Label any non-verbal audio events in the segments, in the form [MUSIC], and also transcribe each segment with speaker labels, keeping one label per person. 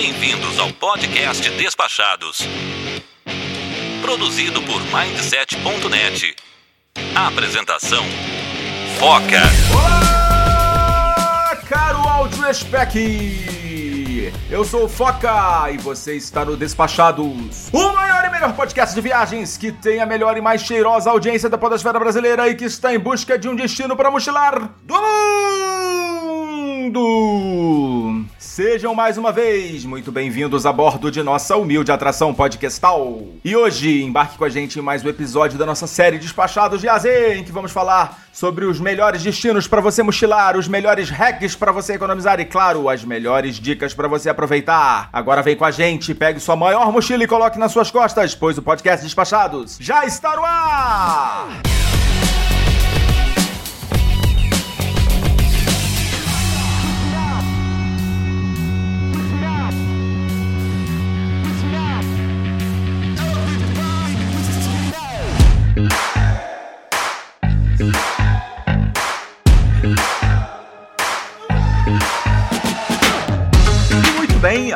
Speaker 1: Bem-vindos ao podcast Despachados. Produzido por Mindset.net. Apresentação: Foca.
Speaker 2: Olá, caro áudio spec! Eu sou o Foca e você está no Despachados, o maior e melhor podcast de viagens que tem a melhor e mais cheirosa audiência da podosfera brasileira e que está em busca de um destino para mochilar do mundo! Sejam mais uma vez muito bem-vindos a bordo de nossa humilde atração podcastal. E hoje embarque com a gente em mais um episódio da nossa série Despachados de AZ, em que vamos falar sobre os melhores destinos para você mochilar, os melhores hacks para você economizar e, claro, as melhores dicas para você aproveitar. Agora vem com a gente, pegue sua maior mochila e coloque nas suas costas, pois o podcast Despachados já está no ar!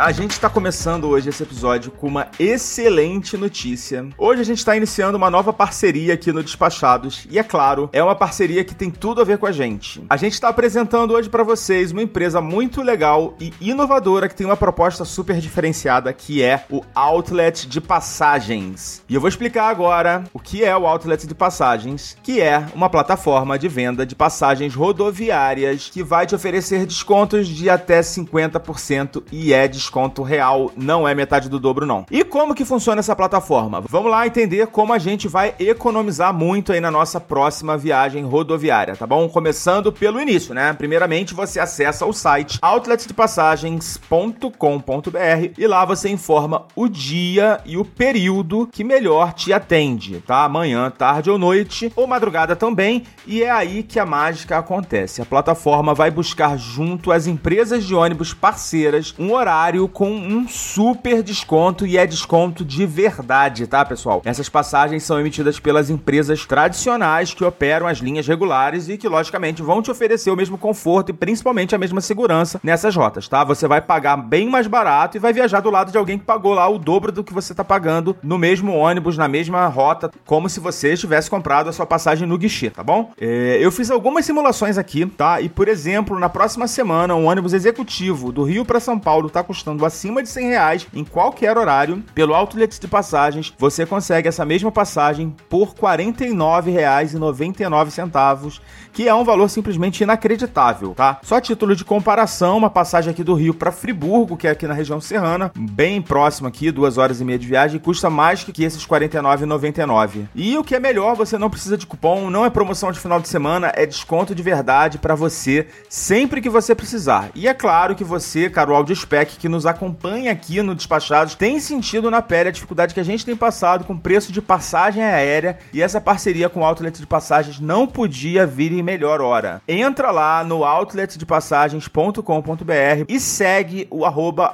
Speaker 2: A gente está começando hoje esse episódio com uma excelente notícia. Hoje a gente está iniciando uma nova parceria aqui no Despachados e é claro, é uma parceria que tem tudo a ver com a gente. A gente está apresentando hoje para vocês uma empresa muito legal e inovadora que tem uma proposta super diferenciada que é o Outlet de Passagens. E eu vou explicar agora o que é o Outlet de Passagens, que é uma plataforma de venda de passagens rodoviárias que vai te oferecer descontos de até 50% e é desconto real, não é metade do dobro não. E como que funciona essa plataforma? Vamos lá entender como a gente vai economizar muito aí na nossa próxima viagem rodoviária, tá bom? Começando pelo início, né? Primeiramente, você acessa o site outletdepassagens.com.br e lá você informa o dia e o período que melhor te atende, tá? Manhã, tarde ou noite, ou madrugada também, e é aí que a mágica acontece. A plataforma vai buscar junto às empresas de ônibus parceiras um horário com um super desconto e é desconto de verdade, tá, pessoal? Essas passagens são emitidas pelas empresas tradicionais que operam as linhas regulares e que, logicamente, vão te oferecer o mesmo conforto e principalmente a mesma segurança nessas rotas, tá? Você vai pagar bem mais barato e vai viajar do lado de alguém que pagou lá o dobro do que você tá pagando no mesmo ônibus, na mesma rota, como se você tivesse comprado a sua passagem no guichê, tá bom? É, eu fiz algumas simulações aqui, tá? E, por exemplo, na próxima semana, um ônibus executivo do Rio para São Paulo está custando acima de 100 reais em qualquer horário, pelo Outlet de Passagens, você consegue essa mesma passagem por R$ 49,99, que é um valor simplesmente inacreditável, tá? Só título de comparação, uma passagem aqui do Rio para Friburgo, que é aqui na região serrana, bem próximo aqui, duas horas e meia de viagem, custa mais que esses R$ 49,99. E o que é melhor, você não precisa de cupom, não é promoção de final de semana, é desconto de verdade para você sempre que você precisar. E é claro que você, caro áudio spec que nos acompanha aqui no Despachados tem sentido na pele a dificuldade que a gente tem passado com preço de passagem aérea e essa parceria com o Outlet de Passagens não podia vir em melhor hora. Entra lá no outletdepassagens.com.br e segue o arroba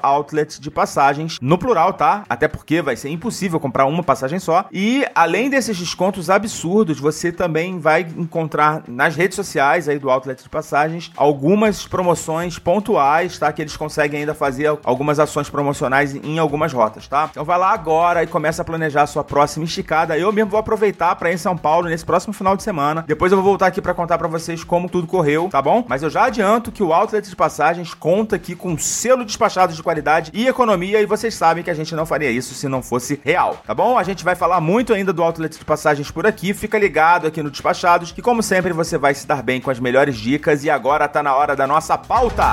Speaker 2: Passagens no plural, tá? Até porque vai ser impossível comprar uma passagem só. E além desses descontos absurdos, você também vai encontrar nas redes sociais aí do Outlet de Passagens algumas promoções pontuais, tá? Que eles conseguem ainda fazer algumas ações promocionais em algumas rotas, tá? Então vai lá agora e começa a planejar a sua próxima esticada. Eu mesmo vou aproveitar para ir em São Paulo nesse próximo final de semana. Depois eu vou voltar aqui para contar para vocês como tudo correu, tá bom? Mas eu já adianto que o Outlet de Passagens conta aqui com selo despachado de qualidade e economia e vocês sabem que a gente não faria isso se não fosse real, tá bom? A gente vai falar muito ainda do Outlet de Passagens por aqui. Fica ligado aqui no Despachados que como sempre você vai se dar bem com as melhores dicas e agora tá na hora da nossa pauta.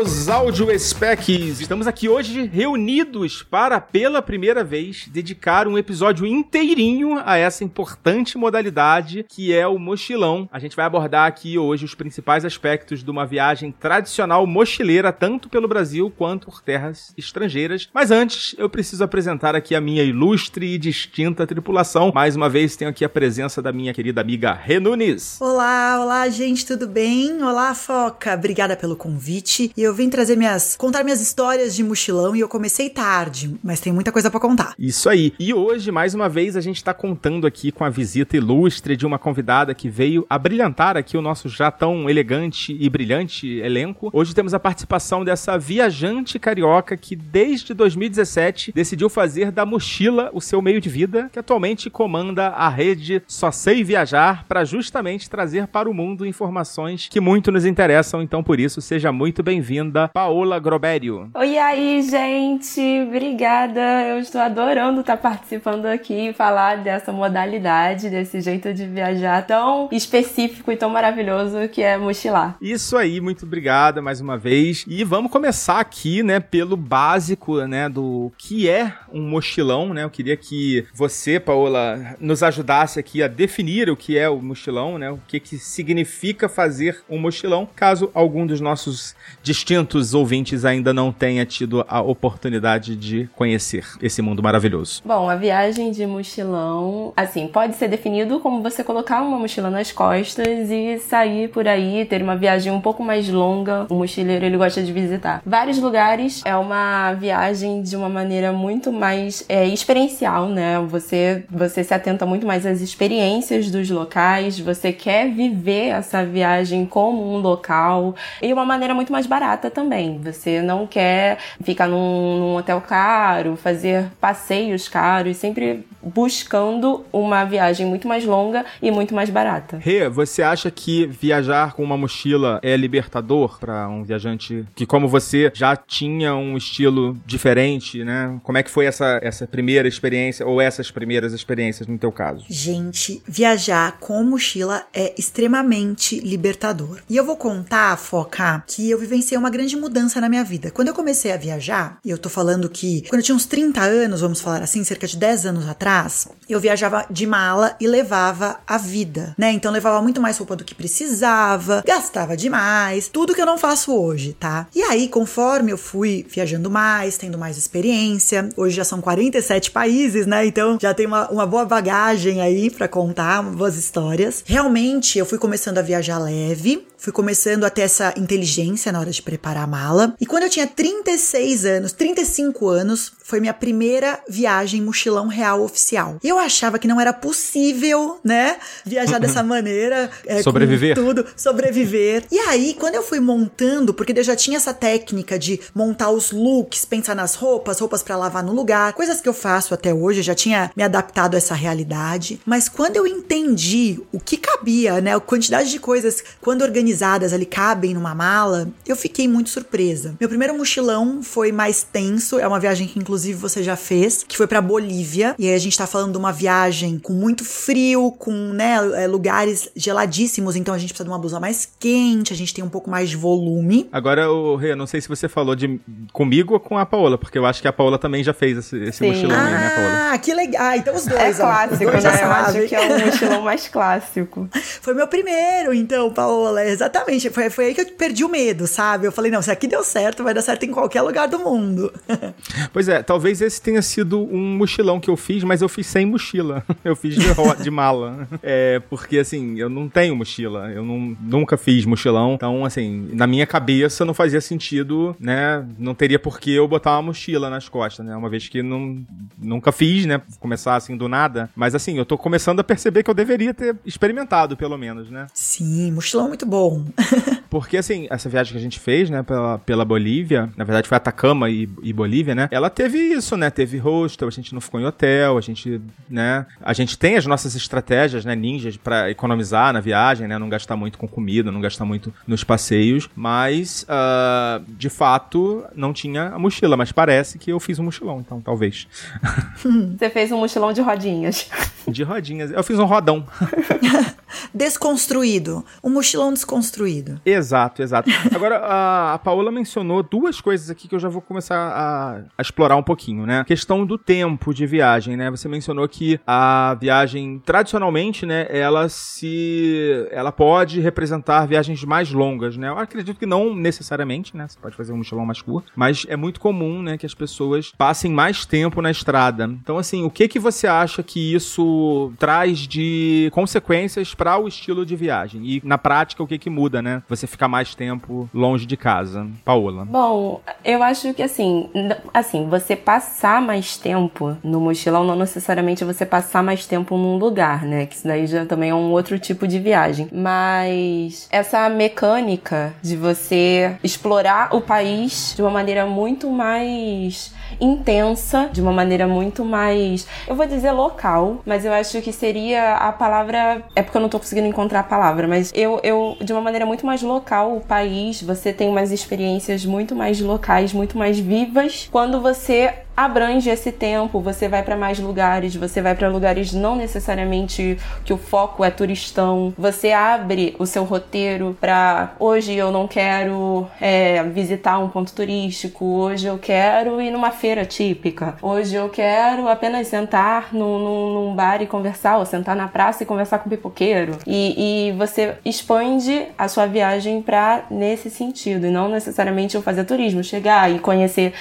Speaker 2: Caros Áudio Specs. Estamos aqui hoje reunidos para, pela primeira vez, dedicar um episódio inteirinho a essa importante modalidade que é o mochilão. A gente vai abordar aqui hoje os principais aspectos de uma viagem tradicional mochileira, tanto pelo Brasil quanto por terras estrangeiras. Mas antes, eu preciso apresentar aqui a minha ilustre e distinta tripulação. Mais uma vez, tenho aqui a presença da minha querida amiga Renunes.
Speaker 3: Olá, olá, gente, tudo bem? Olá, Foca. Obrigada pelo convite. E eu vim trazer minhas. contar minhas histórias de mochilão e eu comecei tarde, mas tem muita coisa para contar.
Speaker 2: Isso aí. E hoje, mais uma vez, a gente tá contando aqui com a visita ilustre de uma convidada que veio a brilhantar aqui o nosso já tão elegante e brilhante elenco. Hoje temos a participação dessa viajante carioca que desde 2017 decidiu fazer da mochila o seu meio de vida, que atualmente comanda a rede Só Sei Viajar para justamente trazer para o mundo informações que muito nos interessam. Então, por isso, seja muito bem-vinda, Paola Grobério.
Speaker 4: Oi aí, gente. Obrigada. Eu estou adorando estar participando aqui e falar dessa modalidade, desse jeito de viajar tão específico e tão maravilhoso que é mochilar.
Speaker 2: Isso aí, muito obrigada mais uma vez. E vamos começar aqui, né, pelo básico, né, do que é um mochilão, né? Eu queria que você, Paola, nos ajudasse aqui a definir o que é o mochilão, né? O que que significa fazer um mochilão, caso algum dos nossos distintos ouvintes ainda não tenha tido a oportunidade de conhecer esse mundo maravilhoso.
Speaker 4: Bom, a viagem de mochilão, assim, pode ser definido como você colocar uma mochila nas costas e sair por aí, ter uma viagem um pouco mais longa. O mochileiro, ele gosta de visitar vários lugares. É uma viagem de uma maneira muito mais é, experiencial, né? Você, você se atenta muito mais às experiências dos locais, você quer viver essa viagem como um local e uma maneira muito mais barata também. Você não quer ficar num, num hotel caro, fazer passeios caros, sempre buscando uma viagem muito mais longa e muito mais barata.
Speaker 2: Rê, você acha que viajar com uma mochila é libertador para um viajante que, como você, já tinha um estilo diferente, né? Como é que foi essa, essa primeira experiência ou essas primeiras experiências no teu caso?
Speaker 3: Gente, viajar com mochila é extremamente libertador. E eu vou contar, Foca, que eu vivenciei uma grande mudança na minha vida. Quando eu comecei a viajar, e eu tô falando que quando eu tinha uns 30 anos, vamos falar assim, cerca de 10 anos atrás, eu viajava de mala e levava a vida, né? Então levava muito mais roupa do que precisava, gastava demais, tudo que eu não faço hoje, tá? E aí, conforme eu fui viajando mais, tendo mais experiência, hoje já são 47 países, né? Então já tem uma, uma boa bagagem aí para contar, boas histórias. Realmente eu fui começando a viajar leve, fui começando a ter essa inteligência na hora de preparar a mala. E quando eu tinha 36 anos, 35 anos, foi minha primeira viagem mochilão real oficial. E eu achava que não era possível, né, viajar [LAUGHS] dessa maneira.
Speaker 2: É, sobreviver.
Speaker 3: tudo, sobreviver. E aí, quando eu fui montando, porque eu já tinha essa técnica de montar os looks, pensar nas roupas, roupas para lavar no lugar, coisas que eu faço até hoje, eu já tinha me adaptado a essa realidade. Mas quando eu entendi o que cabia, né, a quantidade de coisas, quando organizadas ali cabem numa mala, eu fiquei muito surpresa. Meu primeiro mochilão foi mais tenso, é uma viagem que inclusive você já fez, que foi para Bolívia. E aí a gente tá falando de uma viagem com muito frio, com, né, lugares geladíssimos, então a gente precisa de uma blusa mais quente, a gente tem um pouco mais de volume.
Speaker 2: Agora, o Rê, não sei se você falou de comigo ou com a Paola, porque eu acho que a Paola também já fez esse, esse mochilão
Speaker 3: ah,
Speaker 2: aí, né, Paola?
Speaker 3: Ah, que legal. Ah, então os dois,
Speaker 4: É
Speaker 3: ó,
Speaker 4: clássico,
Speaker 3: os dois
Speaker 4: né? Eu acho que é o mochilão mais clássico. [LAUGHS]
Speaker 3: Foi meu primeiro, então, Paola. Exatamente. Foi, foi aí que eu perdi o medo, sabe? Eu falei, não, se aqui deu certo, vai dar certo em qualquer lugar do mundo. [LAUGHS]
Speaker 2: Pois é, talvez esse tenha sido um mochilão que eu fiz, mas eu fiz sem mochila. [LAUGHS] Eu fiz de, de mala. É, porque assim, eu não tenho mochila. Eu não, nunca fiz mochilão. Então, assim, na minha cabeça não fazia sentido, né? Não teria por que eu botar uma mochila nas costas, né? Uma vez que não, nunca fiz, né? Começar assim do nada. Mas assim, eu tô começando a perceber que eu deveria ter experimentado, pelo menos, né?
Speaker 3: Sim, mochilão muito bom. [LAUGHS]
Speaker 2: Porque, assim, essa viagem que a gente fez, né, pela, pela Bolívia, na verdade foi Atacama e, e Bolívia, né, ela teve isso, né, teve hostel, a gente não ficou em hotel, a gente, né, a gente tem as nossas estratégias, né, ninjas pra economizar na viagem, né, não gastar muito com comida, não gastar muito nos passeios, mas, ah, de fato, não tinha a mochila, mas parece que eu fiz um mochilão, então, talvez. [LAUGHS]
Speaker 4: Você fez um mochilão de rodinhas.
Speaker 2: De rodinhas. Eu fiz um rodão. [LAUGHS]
Speaker 3: desconstruído. Um mochilão desconstruído.
Speaker 2: Exato, exato. [LAUGHS] Agora, a, a Paola mencionou duas coisas aqui que eu já vou começar a, a explorar um pouquinho, né? A questão do tempo de viagem, né? Você mencionou que a viagem, tradicionalmente, né, ela se. ela pode representar viagens mais longas, né? Eu acredito que não necessariamente, né? Você pode fazer um mochilão mais curto, mas é muito comum, né, que as pessoas passem mais tempo na estrada. Então, assim, o que que você acha que isso traz de consequências para o estilo de viagem? E na prática, o que que muda, né? Você ficar mais tempo longe de casa. Paola.
Speaker 4: Bom, eu acho que assim, assim, você passar mais tempo no mochilão não necessariamente você passar mais tempo num lugar, né? Que isso daí já também é um outro tipo de viagem. Mas essa mecânica de você explorar o país de uma maneira muito mais intensa, de uma maneira muito mais, eu vou dizer local, mas eu acho que seria a palavra, é porque eu não tô conseguindo encontrar a palavra, mas eu, eu de uma maneira muito mais local, o país, você tem umas experiências muito mais locais, muito mais vivas, quando você abrange esse tempo, você vai para mais lugares, você vai para lugares não necessariamente que o foco é turistão, você abre o seu roteiro para hoje eu não quero é, visitar um ponto turístico, hoje eu quero ir numa feira típica, hoje eu quero apenas sentar num, num, num bar e conversar, ou sentar na praça e conversar com o pipoqueiro. E, e você expande a sua viagem para nesse sentido, e não necessariamente eu fazer turismo, chegar e conhecer.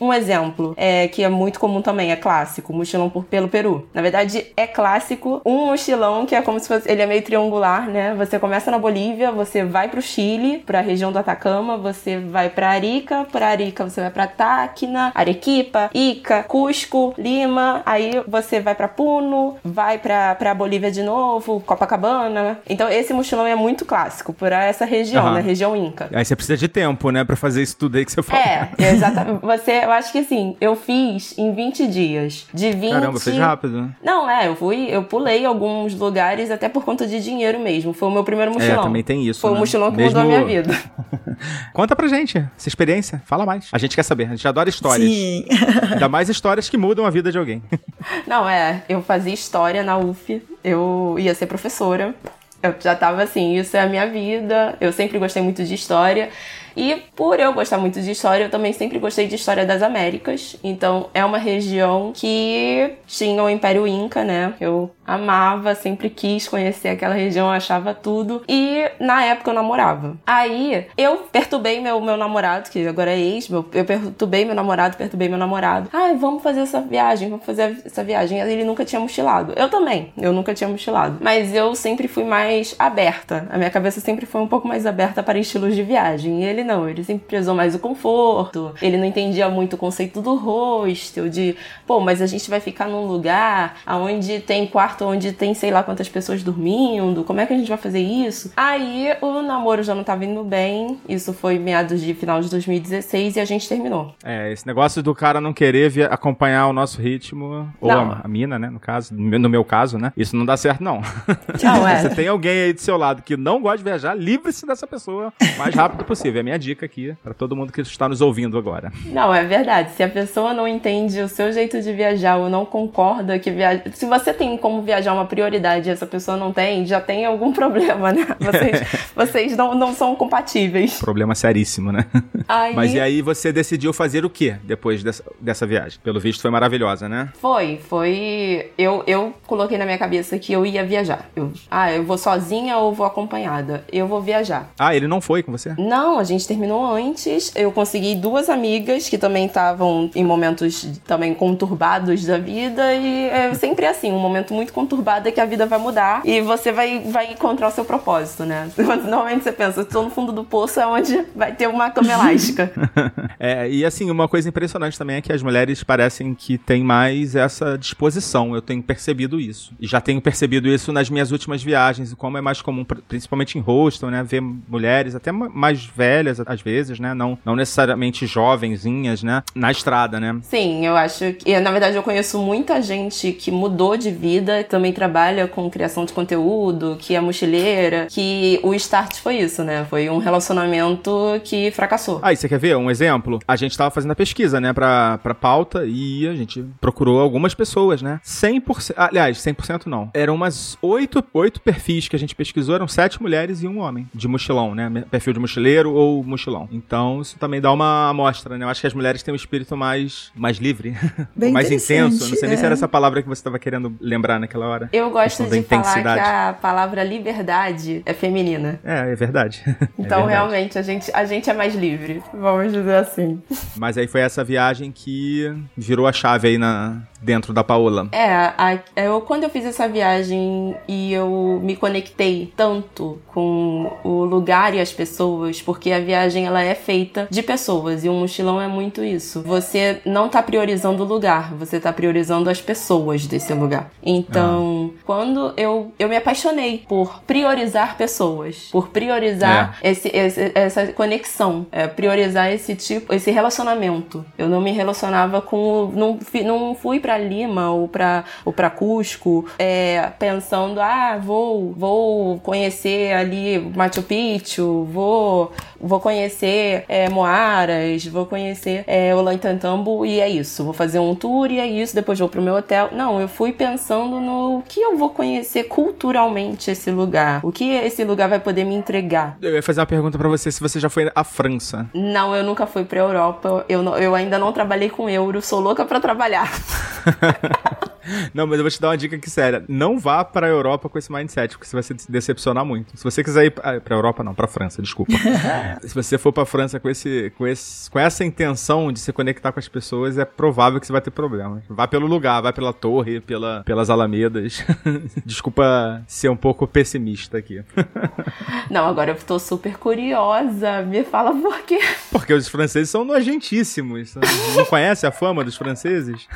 Speaker 4: Um exemplo, é, que é muito comum também, é clássico, mochilão por, pelo Peru. Na verdade, é clássico um mochilão que é como se fosse, ele é meio triangular, né? Você começa na Bolívia, você vai pro Chile, pra região do Atacama, você vai pra Arica, pra Arica você vai pra Táquina, Arequipa, Ica, Cusco, Lima, aí você vai pra Puno, vai pra, pra Bolívia de novo, Copacabana. Então esse mochilão é muito clássico por essa região, uhum. né? Região Inca.
Speaker 2: Aí você precisa de tempo, né, pra fazer isso tudo aí que você falou.
Speaker 4: É, exatamente. Você, eu acho que assim, eu fiz em 20 dias. De 20.
Speaker 2: Caramba, fez rápido, né?
Speaker 4: Não, é, eu fui, eu pulei alguns lugares até por conta de dinheiro mesmo. Foi o meu primeiro mochilão.
Speaker 2: É, também tem isso.
Speaker 4: Foi
Speaker 2: né?
Speaker 4: o mochilão que mesmo... mudou a minha vida. [LAUGHS]
Speaker 2: Conta pra gente essa experiência. Fala mais. A gente quer saber. A gente adora histórias.
Speaker 3: Sim. [LAUGHS]
Speaker 2: Ainda mais histórias que mudam a vida de alguém. [LAUGHS]
Speaker 4: Não, é. Eu fazia história na UF. Eu ia ser professora. Eu já tava assim, isso é a minha vida. Eu sempre gostei muito de história. E por eu gostar muito de história, eu também sempre gostei de história das Américas. Então é uma região que tinha o Império Inca, né? Eu amava, sempre quis conhecer aquela região, achava tudo. E na época eu namorava. Aí eu perturbei meu, meu namorado, que agora é ex, meu, eu perturbei meu namorado, perturbei meu namorado. Ai, vamos fazer essa viagem, vamos fazer essa viagem. Ele nunca tinha mochilado. Eu também, eu nunca tinha mochilado. Mas eu sempre fui mais aberta. A minha cabeça sempre foi um pouco mais aberta para estilos de viagem. E ele não, ele sempre prezou mais o conforto, ele não entendia muito o conceito do hostel, de, pô, mas a gente vai ficar num lugar onde tem quarto onde tem sei lá quantas pessoas dormindo, como é que a gente vai fazer isso? Aí o namoro já não tava indo bem, isso foi meados de final de 2016 e a gente terminou.
Speaker 2: É, esse negócio do cara não querer acompanhar o nosso ritmo, ou a, a, mina, né, no caso, no meu caso, né, isso não dá certo não. [LAUGHS] Não, é. Você tem alguém aí do seu lado que não gosta de viajar, livre-se dessa pessoa o mais rápido possível. É a minha dica aqui para todo mundo que está nos ouvindo agora.
Speaker 4: Não, é verdade. Se a pessoa não entende o seu jeito de viajar ou não concorda que viajar. Se você tem como viajar uma prioridade e essa pessoa não tem, já tem algum [LAUGHS] problema, né? Vocês, [LAUGHS] vocês não, não são compatíveis.
Speaker 2: Problema seríssimo, né? Aí... Mas e aí você decidiu fazer o que depois dessa, dessa viagem? Pelo visto foi maravilhosa, né?
Speaker 4: Foi, foi. Eu, eu coloquei na minha cabeça que eu ia viajar. Eu, ah, eu vou sozinha ou vou acompanhada? Eu vou viajar.
Speaker 2: Ah, ele não foi com você?
Speaker 4: Não, a gente terminou antes. Eu consegui duas amigas que também estavam em momentos também conturbados da vida. E é sempre assim, um momento muito conturbado é que a vida vai mudar e você vai, vai encontrar o seu propósito, né? [LAUGHS] Normalmente você pensa, estou no fundo do poço é onde vai ter uma cama [LAUGHS] elástica. [LAUGHS]
Speaker 2: é, e assim, uma coisa impressionante também é que as mulheres parecem que têm mais essa disposição. Eu tenho percebido isso. E já tenho percebido isso nas minhas últimas viagens, e como é mais comum, principalmente em hostel, né? Ver mulheres até mais velhas, às vezes vezes, né? Não, não necessariamente jovenzinhas, né? Na estrada, né?
Speaker 4: Sim, eu acho que. Na verdade, eu conheço muita gente que mudou de vida também trabalha com criação de conteúdo, que é mochileira, que o start foi isso, né? Foi um relacionamento que fracassou.
Speaker 2: Ah, e você quer ver um exemplo? A gente tava fazendo a pesquisa, né, pra, pra pauta e a gente procurou algumas pessoas, né? 100%, aliás, 100% não. Eram umas oito, oito perfis que a gente pesquisou, eram sete mulheres e um homem de mochilão, né? Perfil de mochileiro ou mochilão. Então, isso também dá uma amostra, né? Eu acho que as mulheres têm um espírito mais, mais livre, [LAUGHS]
Speaker 3: Bem
Speaker 2: mais intenso. Não sei nem se
Speaker 3: é.
Speaker 2: era essa palavra que você tava querendo lembrar naquela hora.
Speaker 4: Eu gosto de falar que a palavra liberdade é feminina.
Speaker 2: É, é verdade. [LAUGHS] É
Speaker 4: Então,
Speaker 2: verdade.
Speaker 4: realmente, a gente, a gente é mais livre. Vamos dizer assim.
Speaker 2: Mas aí foi essa viagem que virou a chave aí na, dentro da Paola.
Speaker 4: É, a- eu, quando eu fiz essa viagem e eu me conectei tanto com o lugar e as pessoas, porque a viagem ela é feita de pessoas e um mochilão é muito isso. Você não tá priorizando o lugar, você tá priorizando as pessoas desse lugar. Então, quando eu, eu me apaixonei por priorizar pessoas, por priorizar esse, esse- essa conexão, é, priorizar esse tipo, esse relacionamento. Eu não me relacionava com, não, não fui pra Lima ou pra, ou pra Cusco é, pensando, ah, vou, vou conhecer ali Machu Picchu, vou, vou conhecer é, Moaras, vou conhecer é, Ollantaytambo e é isso. Vou fazer um tour e é isso, depois vou pro meu hotel. Não, eu fui pensando no que eu vou conhecer culturalmente esse lugar, o que esse lugar vai poder me entregar.
Speaker 2: Eu ia fazer uma pergunta pra você se você já foi à França.
Speaker 4: Não, eu nunca fui pra Europa. Eu, não- eu ainda não trabalhei com euro. Sou louca pra trabalhar. [LAUGHS] [LAUGHS]
Speaker 2: Não, mas eu vou te dar uma dica aqui séria. Não vá pra Europa com esse mindset, porque você vai se decepcionar muito. Se você quiser ir pra, pra Europa, não, pra França, desculpa. [LAUGHS] se você for pra França com, esse, com, esse, com essa intenção de se conectar com as pessoas, é provável que você vai ter problemas. Vá pelo lugar, vá pela torre, pela, pelas alamedas. [LAUGHS] desculpa ser um pouco pessimista aqui.
Speaker 4: Não, agora eu tô super curiosa. Me fala por quê.
Speaker 2: porque os franceses são nojentíssimos. Não conhece a fama dos franceses?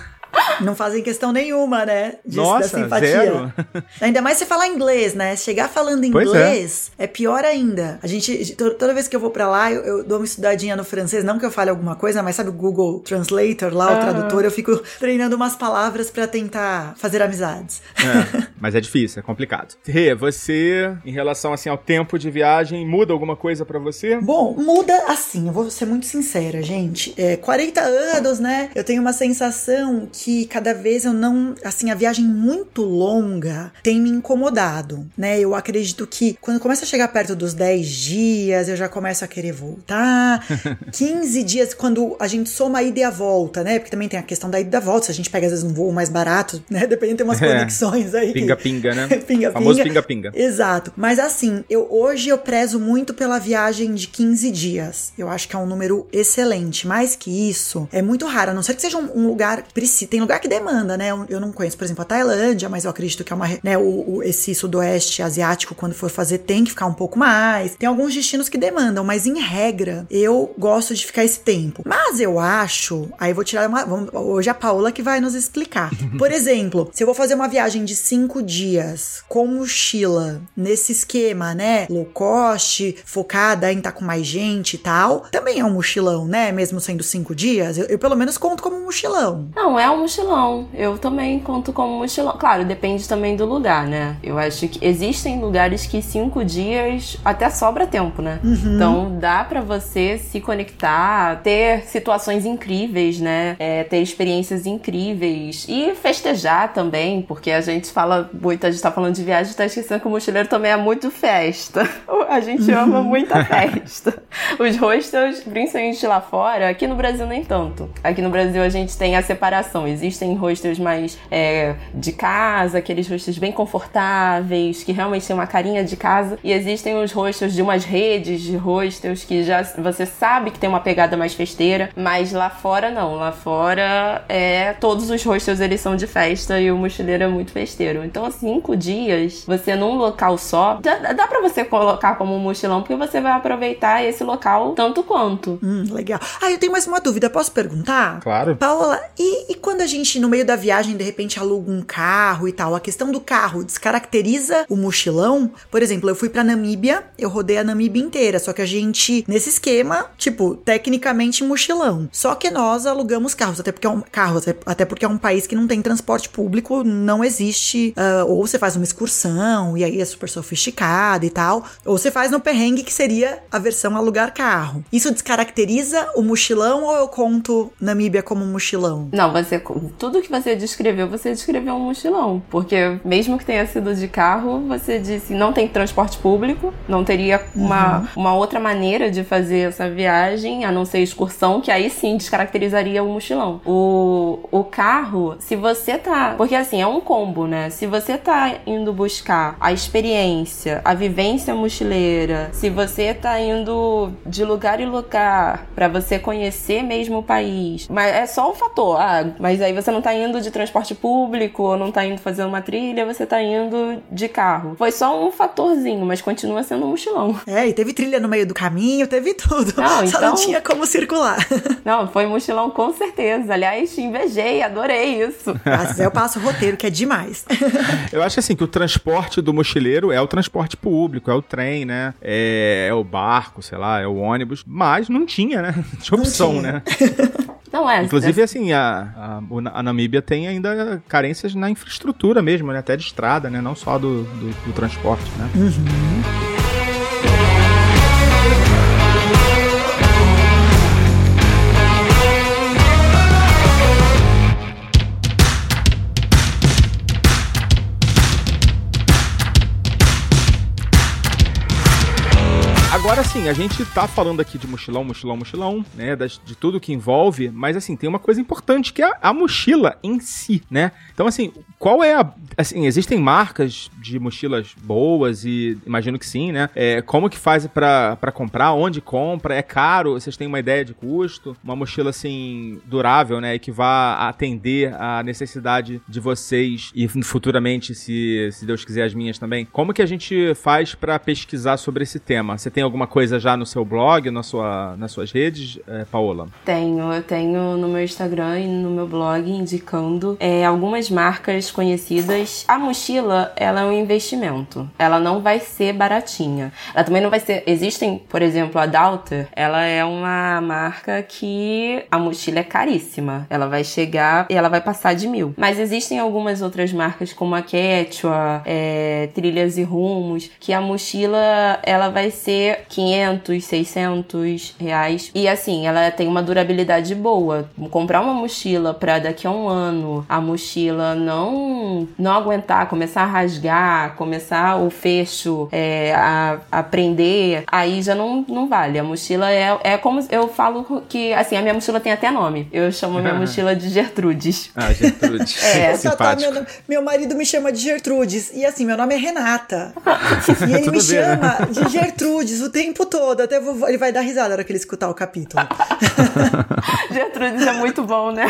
Speaker 3: Não fazem questão nenhuma, né? Disso,
Speaker 2: Nossa,
Speaker 3: da simpatia.
Speaker 2: zero. [LAUGHS]
Speaker 3: Ainda mais você falar inglês, né? Chegar falando
Speaker 2: é.
Speaker 3: inglês é. pior ainda. A gente, to- toda vez que eu vou pra lá, eu, eu dou uma estudadinha no francês. Não que eu fale alguma coisa, mas sabe o Google Translator lá, o tradutor, eu fico treinando umas palavras pra tentar fazer amizades.
Speaker 2: É, mas é difícil, é complicado. Rê, você, em relação assim ao tempo de viagem, muda alguma coisa pra você?
Speaker 3: Bom, muda assim, eu vou ser muito sincera, gente. É, 40 anos, né? Eu tenho uma sensação que cada vez eu não. Assim, a viagem muito longa tem me incomodado, né? Eu acredito que quando começa a chegar perto dos 10 dias, eu já começo a querer voltar. [LAUGHS] 15 dias, quando a gente soma a ida e a volta, né? Porque também tem a questão da ida e da volta. Se a gente pega, às vezes, um voo mais barato, né? [LAUGHS] Dependendo, tem umas
Speaker 2: É.
Speaker 3: conexões aí. que-
Speaker 2: Pinga-pinga, né? [LAUGHS]
Speaker 3: Pinga-pinga.
Speaker 2: Famoso pinga-pinga.
Speaker 3: Exato. Mas assim, eu hoje eu prezo muito pela viagem de 15 dias. Eu acho que é um número excelente. Mais que isso, é muito raro. A não ser que seja um, um lugar que. Tem lugar que demanda, né? Eu, eu não conheço, por exemplo, a Tailândia, mas eu acredito que é uma. Né, o, o- esse sudoeste asiático, quando for fazer, tem que ficar um pouco mais. Tem alguns destinos que demandam, mas em regra, eu gosto de ficar esse tempo. Mas eu acho. Aí eu vou tirar uma. vamos- hoje a Paola que vai nos explicar. [LAUGHS] Por exemplo, se eu vou fazer uma viagem de cinco dias com mochila, nesse esquema, né? Low cost, focada em estar com mais gente e tal, também é um mochilão, né? Mesmo sendo cinco dias, eu, eu pelo menos conto como um mochilão.
Speaker 4: Não, é um mochilão. Eu também conto como mochilão. Claro, depende também do lugar, né? Eu acho que existem lugares que cinco dias até sobra tempo, né? Então dá pra você se conectar, ter situações incríveis, né? É, ter experiências incríveis e festejar também, porque a gente fala muito, a gente tá falando de viagem, tá esquecendo que o mochileiro também é muito festa. [LAUGHS] A gente ama muita [LAUGHS] festa. Os hostels, principalmente lá fora, aqui no Brasil nem tanto. Aqui no Brasil a gente tem a separação. Existem hostels mais é, de casa, aqueles hostels bem confortáveis, que realmente tem uma carinha de casa. E existem os hostels de umas redes de hostels que já você sabe que tem uma pegada mais festeira, mas lá fora não. Lá fora é todos os hostels eles são de festa e o mochileiro é muito festeiro. Então, cinco dias, você num local só, dá, dá pra você colocar como um mochilão, porque você vai aproveitar esse local tanto quanto.
Speaker 3: Hum, legal. Ah, eu tenho mais uma dúvida, posso perguntar?
Speaker 2: Claro.
Speaker 3: Paula, Paola, e, e quando a gente, no meio da viagem, de repente aluga um carro e tal, a questão do carro descaracteriza o mochilão? Por exemplo, eu fui pra Namíbia, eu rodei a Namíbia inteira, só que a gente, nesse esquema, tipo, tecnicamente mochilão. Só que nós alugamos carros, até porque é um carro, até, porque é um país que não tem transporte público, não existe. Uh, ou você faz uma excursão e aí é super sofisticada e tal, ou você faz no perrengue que seria a versão alugar carro. Isso descaracteriza o mochilão ou eu conto Namíbia como mochilão?
Speaker 4: Não, você tudo que você descreveu, você descreveu um mochilão, porque mesmo que tenha sido de carro, você disse não tem transporte público, não teria uma, uhum. uma outra maneira de fazer essa viagem, a não ser excursão, que aí sim descaracterizaria o mochilão. O, o carro, se você tá. Porque assim, é um combo, né? Se você tá indo buscar a experiência, a vivência mochileira, se você tá indo de lugar em lugar para você conhecer mesmo o país, mas é só um fator. Ah, mas aí você não tá indo de transporte público, ou não tá indo fazer uma trilha, você tá indo de carro. Foi só um fatorzinho, mas continua sendo um mochilão.
Speaker 3: É, e teve trilha no meio do caminho, teve tudo. Não, Só então... não tinha como circular. [LAUGHS]
Speaker 4: Não, foi mochilão com certeza. Aliás, invejei, adorei isso.
Speaker 3: Mas eu passo o roteiro, que é demais. [LAUGHS]
Speaker 2: eu acho assim que o transporte do mochileiro é o transporte público, é o trem, né? É, é o barco, sei lá, é o ônibus. Mas não tinha, né? [LAUGHS] Tinha opção, não tinha. né?
Speaker 4: Não é.
Speaker 2: Inclusive, é... assim, a, a, a, Namíbia tem ainda carências na infraestrutura mesmo, né? Até de estrada, né? Não só do, do, do transporte, né? Uhum. Agora sim, a gente tá falando aqui de mochilão, mochilão, mochilão, né? Das, de tudo que envolve, mas assim, tem uma coisa importante que é a, a mochila em si, né? Então, assim, qual é a. Assim, existem marcas de mochilas boas e imagino que sim, né? É, como que faz para comprar? Onde compra? É caro? Vocês têm uma ideia de custo? Uma mochila, assim, durável, né? E que vá atender a necessidade de vocês e futuramente, se, se Deus quiser, as minhas também. Como que a gente faz para pesquisar sobre esse tema? Você tem alguma coisa já no seu blog, na sua, nas suas redes, é, Paola?
Speaker 4: Tenho, eu tenho no meu Instagram e no meu blog indicando é, algumas marcas conhecidas. A mochila, ela é um investimento. Ela não vai ser baratinha. Ela também não vai ser. Existem, por exemplo, a Dalter, ela é uma marca que a mochila é caríssima. Ela vai chegar e ela vai passar de mil. Mas existem algumas outras marcas, como a Quechua, é, Trilhas e Rumos, que a mochila ela vai ser 500, 600 reais. E assim, ela tem uma durabilidade boa. Comprar uma mochila para daqui a um ano, a mochila não não aguentar, começar a rasgar, começar o fecho é, a, a prender, aí já não, não vale. A mochila é, é como eu falo que, assim, a minha mochila tem até nome. Eu chamo a minha [LAUGHS] mochila de Gertrudes.
Speaker 2: Ah, Gertrudes. [LAUGHS] é. [LAUGHS]
Speaker 3: Simpático. Meu, meu marido me chama de Gertrudes. E assim, meu nome é Renata. e ele me bem, né? chama né? de Gertrudes o tempo todo. Até vou, ele vai dar risada na hora que ele escutar o capítulo. [LAUGHS]
Speaker 4: Gertrudes é muito bom, né?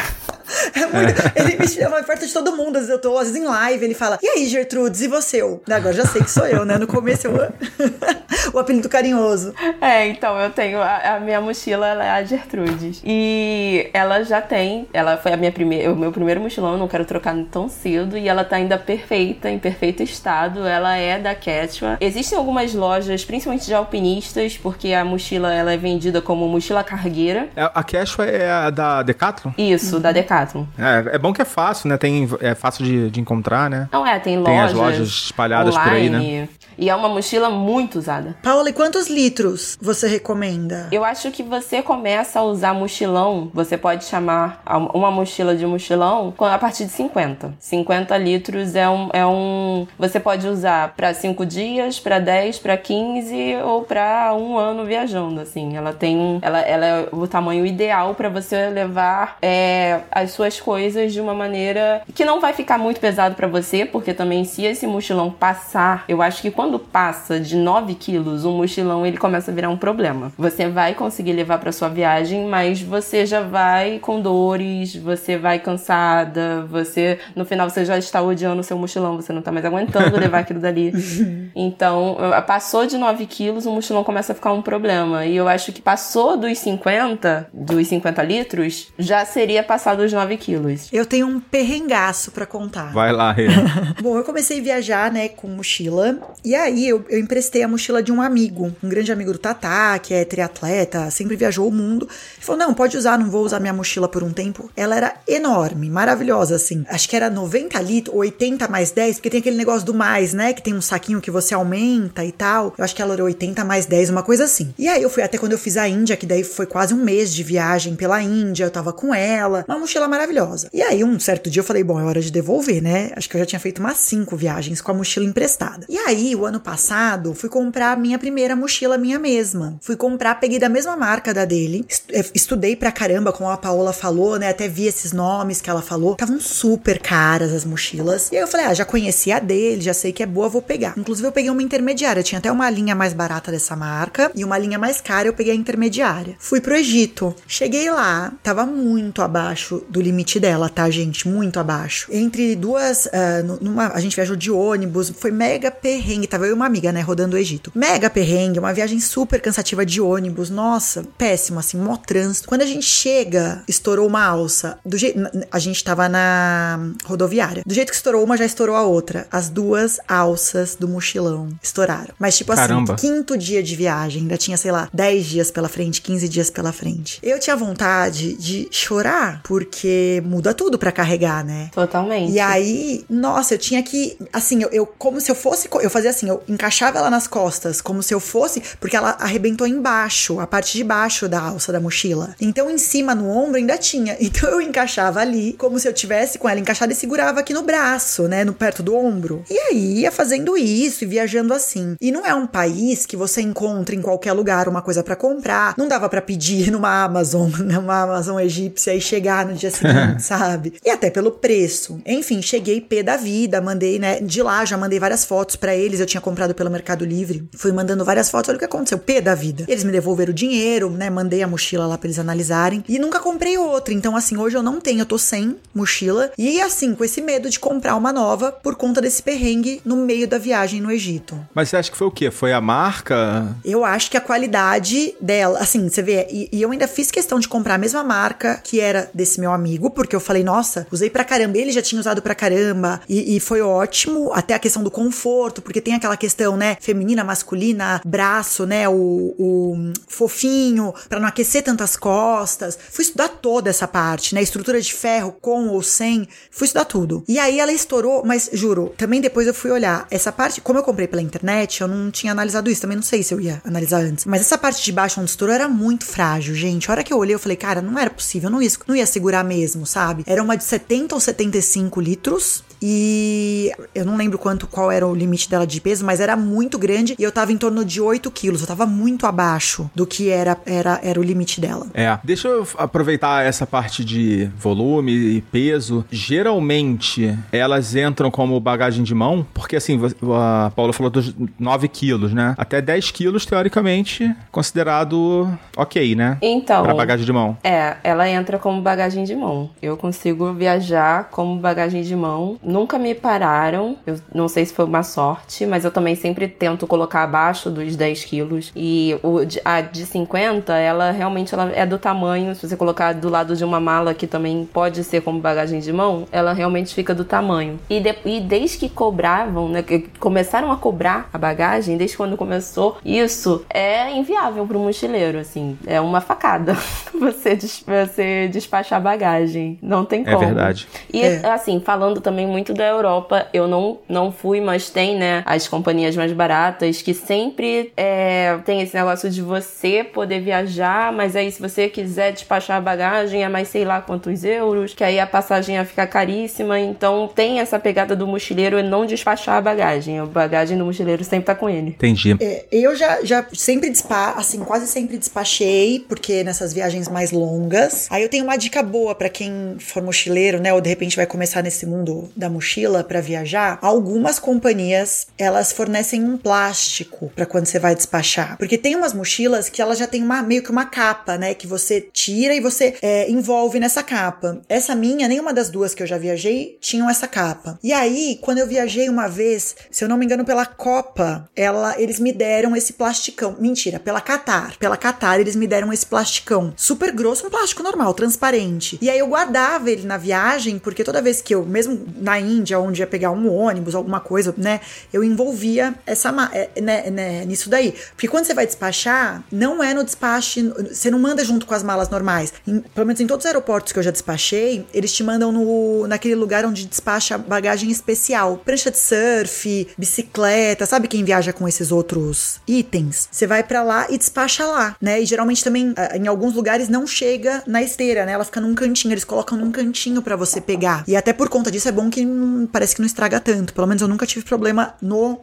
Speaker 4: [LAUGHS]
Speaker 3: É muito, ele me chama perto de todo mundo. Às vezes eu tô, às vezes em live, ele fala: E aí, Gertrudes, e você? Eu, agora já sei que sou eu, né? No começo eu. [LAUGHS] o apelido carinhoso.
Speaker 4: É, então eu tenho. A, a, minha mochila ela é a Gertrudes. E ela já tem. Ela foi a minha primeira. O meu primeiro mochilão, eu não quero trocar tão cedo. E ela tá ainda perfeita, em perfeito estado. Ela é da Quechua. Existem algumas lojas, principalmente de alpinistas, porque a mochila ela é vendida como mochila cargueira.
Speaker 2: É, a Quechua é a da Decathlon?
Speaker 4: Isso, uhum. da Decathlon.
Speaker 2: É, é bom que é fácil, né? Tem, é fácil de, de encontrar, né?
Speaker 4: Não é, tem lojas.
Speaker 2: Tem as lojas espalhadas
Speaker 4: online,
Speaker 2: por aí, né?
Speaker 4: E é uma mochila muito usada.
Speaker 3: Paula, e quantos litros você recomenda?
Speaker 4: Eu acho que você começa a usar mochilão, você pode chamar uma mochila de mochilão a partir de 50. 50 litros é um. É um você pode usar para 5 dias, para 10, para 15 ou para um ano viajando. Assim, ela tem. Ela, ela é o tamanho ideal para você levar é, as suas coisas de uma maneira que não vai ficar muito pesado para você, porque também se esse mochilão passar, eu acho que quando passa de 9 quilos, o mochilão ele começa a virar um problema. Você vai conseguir levar para sua viagem, mas você já vai com dores, você vai cansada, você no final você já está odiando o seu mochilão, você não está mais aguentando levar aquilo dali. [LAUGHS] Então, passou de 9 quilos, o mochilão começa a ficar um problema. E eu acho que passou dos 50, dos 50 litros, já seria passar dos 9 quilos.
Speaker 3: Eu tenho um perrengaço para contar.
Speaker 2: Vai lá, Rê. [LAUGHS]
Speaker 3: Bom, eu comecei a viajar, né, com mochila. E aí eu, eu emprestei a mochila de um amigo, um grande amigo do Tatá, que é triatleta, sempre viajou o mundo. Ele falou: não, pode usar, não vou usar minha mochila por um tempo. Ela era enorme, maravilhosa, assim. Acho que era 90 litros, 80 mais 10, porque tem aquele negócio do mais, né? Que tem um saquinho que você aumenta e tal. Eu acho que ela era 80 mais 10, uma coisa assim. E aí eu fui até quando eu fiz a Índia, que daí foi quase um mês de viagem pela Índia, eu tava com ela, uma mochila maravilhosa. E aí um certo dia eu falei, bom, é hora de devolver, né? Acho que eu já tinha feito umas cinco viagens com a mochila emprestada. E aí, o ano passado, fui comprar minha primeira mochila minha mesma. Fui comprar, peguei da mesma marca da dele, é, estudei pra caramba, como a Paola falou, né? Até vi esses nomes que ela falou. Estavam super caras as mochilas. E aí eu falei, ah, já conheci a dele, já sei que é boa, vou pegar. Inclusive eu peguei uma intermediária, tinha até uma linha mais barata dessa marca e uma linha mais cara eu peguei a intermediária. Fui pro Egito. Cheguei lá, tava muito abaixo do limite dela, tá, gente? Muito abaixo. Entre duas, uh, numa, a gente viajou de ônibus, foi mega perrengue. Tava eu e uma amiga, né, rodando o Egito. Mega perrengue, uma viagem super cansativa de ônibus. Nossa, péssimo, assim, mó trânsito. Quando a gente chega, estourou uma alça. Do jeito, a gente tava na rodoviária. Do jeito que estourou uma, já estourou a outra. As duas alças do mochilão estouraram. Mas, tipo assim,
Speaker 2: Caramba.
Speaker 3: assim, quinto dia de viagem, ainda tinha, sei lá, 10 dias pela frente, 15 dias pela frente. Eu tinha vontade de chorar, porque muda tudo para carregar, né?
Speaker 4: Totalmente.
Speaker 3: E aí, nossa, eu tinha que, assim, eu, eu, como se eu fosse, eu fazia assim, eu encaixava ela nas costas, como se eu fosse, porque ela arrebentou embaixo, a parte de baixo da alça da mochila. Então, em cima, no ombro, ainda tinha. [LAUGHS] Então, eu encaixava ali, como se eu tivesse com ela encaixada e segurava aqui no braço, né, no perto do ombro. E aí, ia fazendo isso e viajando assim. E não é um país que você encontra em qualquer lugar uma coisa para comprar. Não dava para pedir numa Amazon, [LAUGHS] numa Amazon egípcia e chegar no dia [LAUGHS] seguinte, sabe? E até pelo preço. Enfim, cheguei pé da vida, mandei, né, de lá já mandei várias fotos para eles, eu tinha comprado pelo Mercado Livre. Fui mandando várias fotos, olha o que aconteceu, pé da vida. Eles me devolveram o dinheiro, né, mandei a mochila lá para eles analisarem e nunca comprei outra. Então assim, hoje eu não tenho, eu tô sem mochila e assim, com esse medo de comprar uma nova por conta desse perrengue no meio da viagem no Egito.
Speaker 2: Mas você acha que foi o quê? Foi a marca?
Speaker 3: Eu acho que a qualidade dela, assim, você vê, e, e, eu ainda fiz questão de comprar a mesma marca que era desse meu amigo, porque eu falei, nossa, usei pra caramba, ele já tinha usado pra caramba, e, e foi ótimo, até a questão do conforto, porque tem aquela questão, né, feminina, masculina, braço, né, o, o fofinho, para não aquecer tantas costas. Fui estudar toda essa parte, né, estrutura de ferro, com ou sem, fui estudar tudo. E aí ela estourou, mas juro, também depois eu fui olhar, essa parte, como eu comprei pela internet, eu não tinha analisado isso, também não sei se eu ia analisar antes, mas essa parte de baixo onde estourou era muito frágil, gente. A hora que eu olhei, eu falei, cara, não era possível, não ia, não ia segurar mesmo, sabe? Era uma de 70 ou 75 litros e eu não lembro quanto qual era o limite dela de peso, mas era muito grande e eu tava em torno de 8 quilos. Eu tava muito abaixo do que era, era, era o limite dela.
Speaker 2: É. Deixa eu aproveitar essa parte de volume e peso. Geralmente elas entram como bagagem de mão, porque assim, a Paula falou dos 9 quilos, né? Até 10 quilos, teoricamente, considerado ok, né?
Speaker 4: Então.
Speaker 2: Pra bagagem de mão.
Speaker 4: É, ela entra como bagagem de mão. Eu consigo viajar como bagagem de mão nunca me pararam. Eu não sei se foi uma sorte, mas eu também sempre tento colocar abaixo dos 10 quilos. E o, a de 50, ela realmente ela é do tamanho. Se você colocar do lado de uma mala, que também pode ser como bagagem de mão, ela realmente fica do tamanho. E, de, e desde que cobravam, né? Que começaram a cobrar a bagagem, desde quando começou, isso é inviável para o mochileiro, assim. É uma facada [LAUGHS] você, des, você despachar bagagem. Não tem como.
Speaker 2: É verdade.
Speaker 4: E
Speaker 3: É.
Speaker 4: assim, falando também muito da Europa, eu não, não fui, mas tem, né, as companhias mais baratas que sempre é, tem esse negócio de você poder viajar, mas aí se você quiser despachar a bagagem é mais sei lá quantos euros, que aí a passagem ia ficar caríssima, então tem essa pegada do mochileiro e não despachar a bagagem. A bagagem do mochileiro sempre tá com ele.
Speaker 2: Entendi.
Speaker 3: É, eu já, já sempre despa, assim, quase sempre despachei, porque nessas viagens mais longas. Aí eu tenho uma dica boa pra quem for mochileiro, né, ou de repente vai começar nesse mundo da mochila pra viajar. Algumas companhias, elas fornecem um plástico para quando você vai despachar. Porque tem umas mochilas que ela já tem uma, meio que uma capa, né? Que você tira e você é, envolve nessa capa. Essa minha, nenhuma das duas que eu já viajei tinham essa capa. E aí, quando eu viajei uma vez, se eu não me engano, pela Copa, ela, eles me deram esse plasticão. Mentira, pela Qatar. Pela Qatar, eles me deram esse plasticão. Super grosso, um plástico normal, transparente. E aí eu guardava ele na viagem, porque toda vez que eu, mesmo na Índia, onde ia pegar um ônibus, alguma coisa, né? Eu envolvia essa é, né, né, nisso daí. Porque quando você vai despachar, não é no despache, você não manda junto com as malas normais. Em, pelo menos em todos os aeroportos que eu já despachei, eles te mandam no, naquele lugar onde despacha bagagem especial. Prancha de surf, bicicleta, sabe quem viaja com esses outros itens? Você vai para lá e despacha lá, né? E geralmente também, em alguns lugares, não chega na esteira, né? Ela fica num cantinho, eles colocam num cantinho para você pegar. E até por conta disso é bom que parece que não estraga tanto. Pelo menos eu nunca tive problema no uh,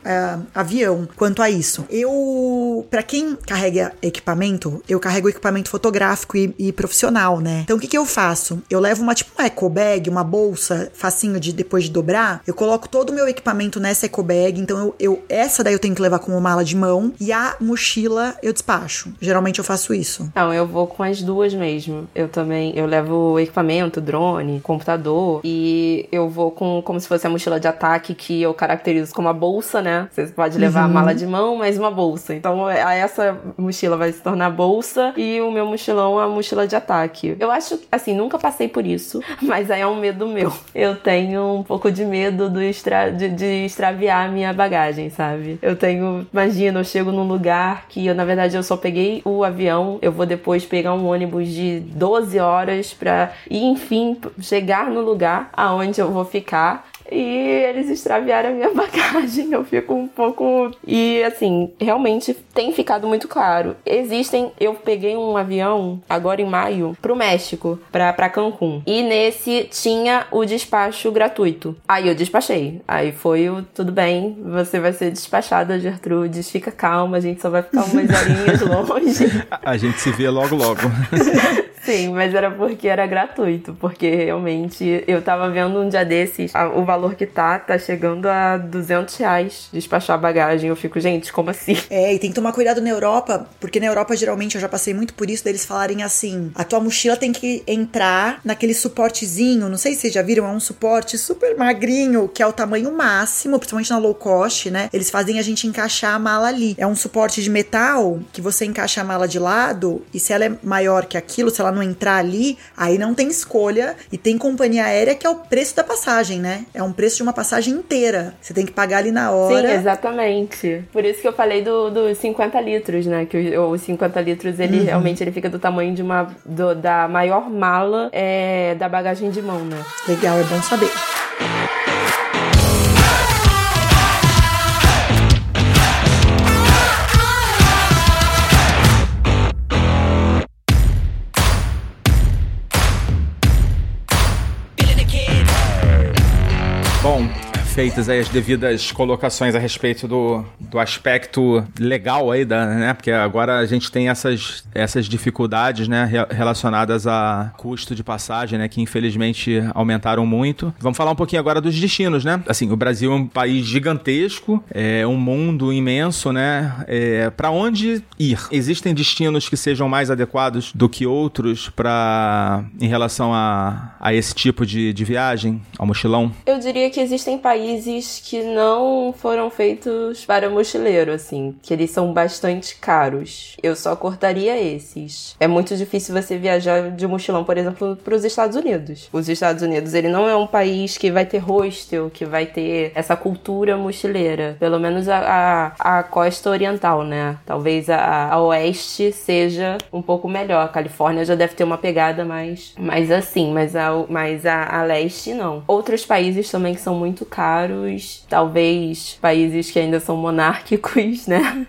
Speaker 3: avião quanto a isso. Eu, para quem carrega equipamento, eu carrego equipamento fotográfico e, e profissional, né? Então o que, que eu faço? Eu levo uma tipo uma eco bag, uma bolsa facinho de depois de dobrar. Eu coloco todo o meu equipamento nessa eco bag. Então eu, eu essa daí eu tenho que levar como mala de mão e a mochila eu despacho. Geralmente eu faço isso.
Speaker 4: Não, eu vou com as duas mesmo. Eu também eu levo equipamento, drone, computador e eu vou com como se fosse a mochila de ataque que eu caracterizo como a bolsa, né? Você pode levar uhum. a mala de mão, mas uma bolsa. Então essa mochila vai se tornar bolsa e o meu mochilão é a mochila de ataque. Eu acho, assim, nunca passei por isso, [LAUGHS] mas aí é um medo meu. Eu tenho um pouco de medo do extra, de, de extraviar a minha bagagem, sabe? Eu tenho, imagina, eu chego num lugar que eu, na verdade, eu só peguei o avião, eu vou depois pegar um ônibus de 12 horas pra, e enfim, chegar no lugar aonde eu vou ficar tá? E eles extraviaram a minha [LAUGHS] bagagem. Eu fico um pouco. E assim, realmente tem ficado muito claro. Existem. Eu peguei um avião agora em maio pro México, pra, pra Cancún. E nesse tinha o despacho gratuito. Aí eu despachei. Aí foi o tudo bem, você vai ser despachada, Gertrudes. Fica calma, a gente só vai ficar umas horinhas [LAUGHS] longe.
Speaker 2: A gente se vê logo logo. [LAUGHS]
Speaker 4: Sim, mas era porque era gratuito, porque realmente eu tava vendo um dia desses, o valor que tá, tá chegando a 200 reais despachar bagagem. Eu fico, gente, como assim? [LAUGHS]
Speaker 3: É, e tem que tomar cuidado na Europa, porque na Europa geralmente eu já passei muito por isso, deles falarem assim: a tua mochila tem que entrar naquele suportezinho, não sei se vocês já viram, é um suporte super magrinho, que é o tamanho máximo, principalmente na low cost, né? Eles fazem a gente encaixar a mala ali. É um suporte de metal que você encaixa a mala de lado e se ela é maior que aquilo, se ela não entrar ali, aí não tem escolha e tem companhia aérea que é o preço da passagem, né? É um preço de uma passagem inteira. Você tem que pagar ali na hora.
Speaker 4: Sim, exatamente. Por isso que eu falei dos do 50 litros, né? Que os 50 litros, ele uhum. realmente ele fica do tamanho de uma do, da maior mala é, da bagagem de mão, né?
Speaker 3: Legal, é bom saber.
Speaker 2: Feitas aí as devidas colocações a respeito do, do aspecto legal aí, da, né? Porque agora a gente tem essas, essas dificuldades, né? Relacionadas a custo de passagem, né? Que infelizmente aumentaram muito. Vamos falar um pouquinho agora dos destinos, né? Assim, o Brasil é um país gigantesco, é um mundo imenso, né? É, para onde ir? Existem destinos que sejam mais adequados do que outros para em relação a, a esse tipo de, de viagem, ao mochilão?
Speaker 4: Eu diria que existem países países que não foram feitos para mochileiro, assim, que eles são bastante caros. Eu só cortaria esses. É muito difícil você viajar de mochilão, por exemplo, para os Estados Unidos. Os Estados Unidos, ele não é um país que vai ter hostel, que vai ter essa cultura mochileira. Pelo menos a, a, a costa oriental, né? Talvez a, a oeste seja um pouco melhor. A Califórnia já deve ter uma pegada mais, mais assim, mas a, mas a, a leste não. Outros países também que são muito caros caros, talvez países que ainda são monárquicos, né?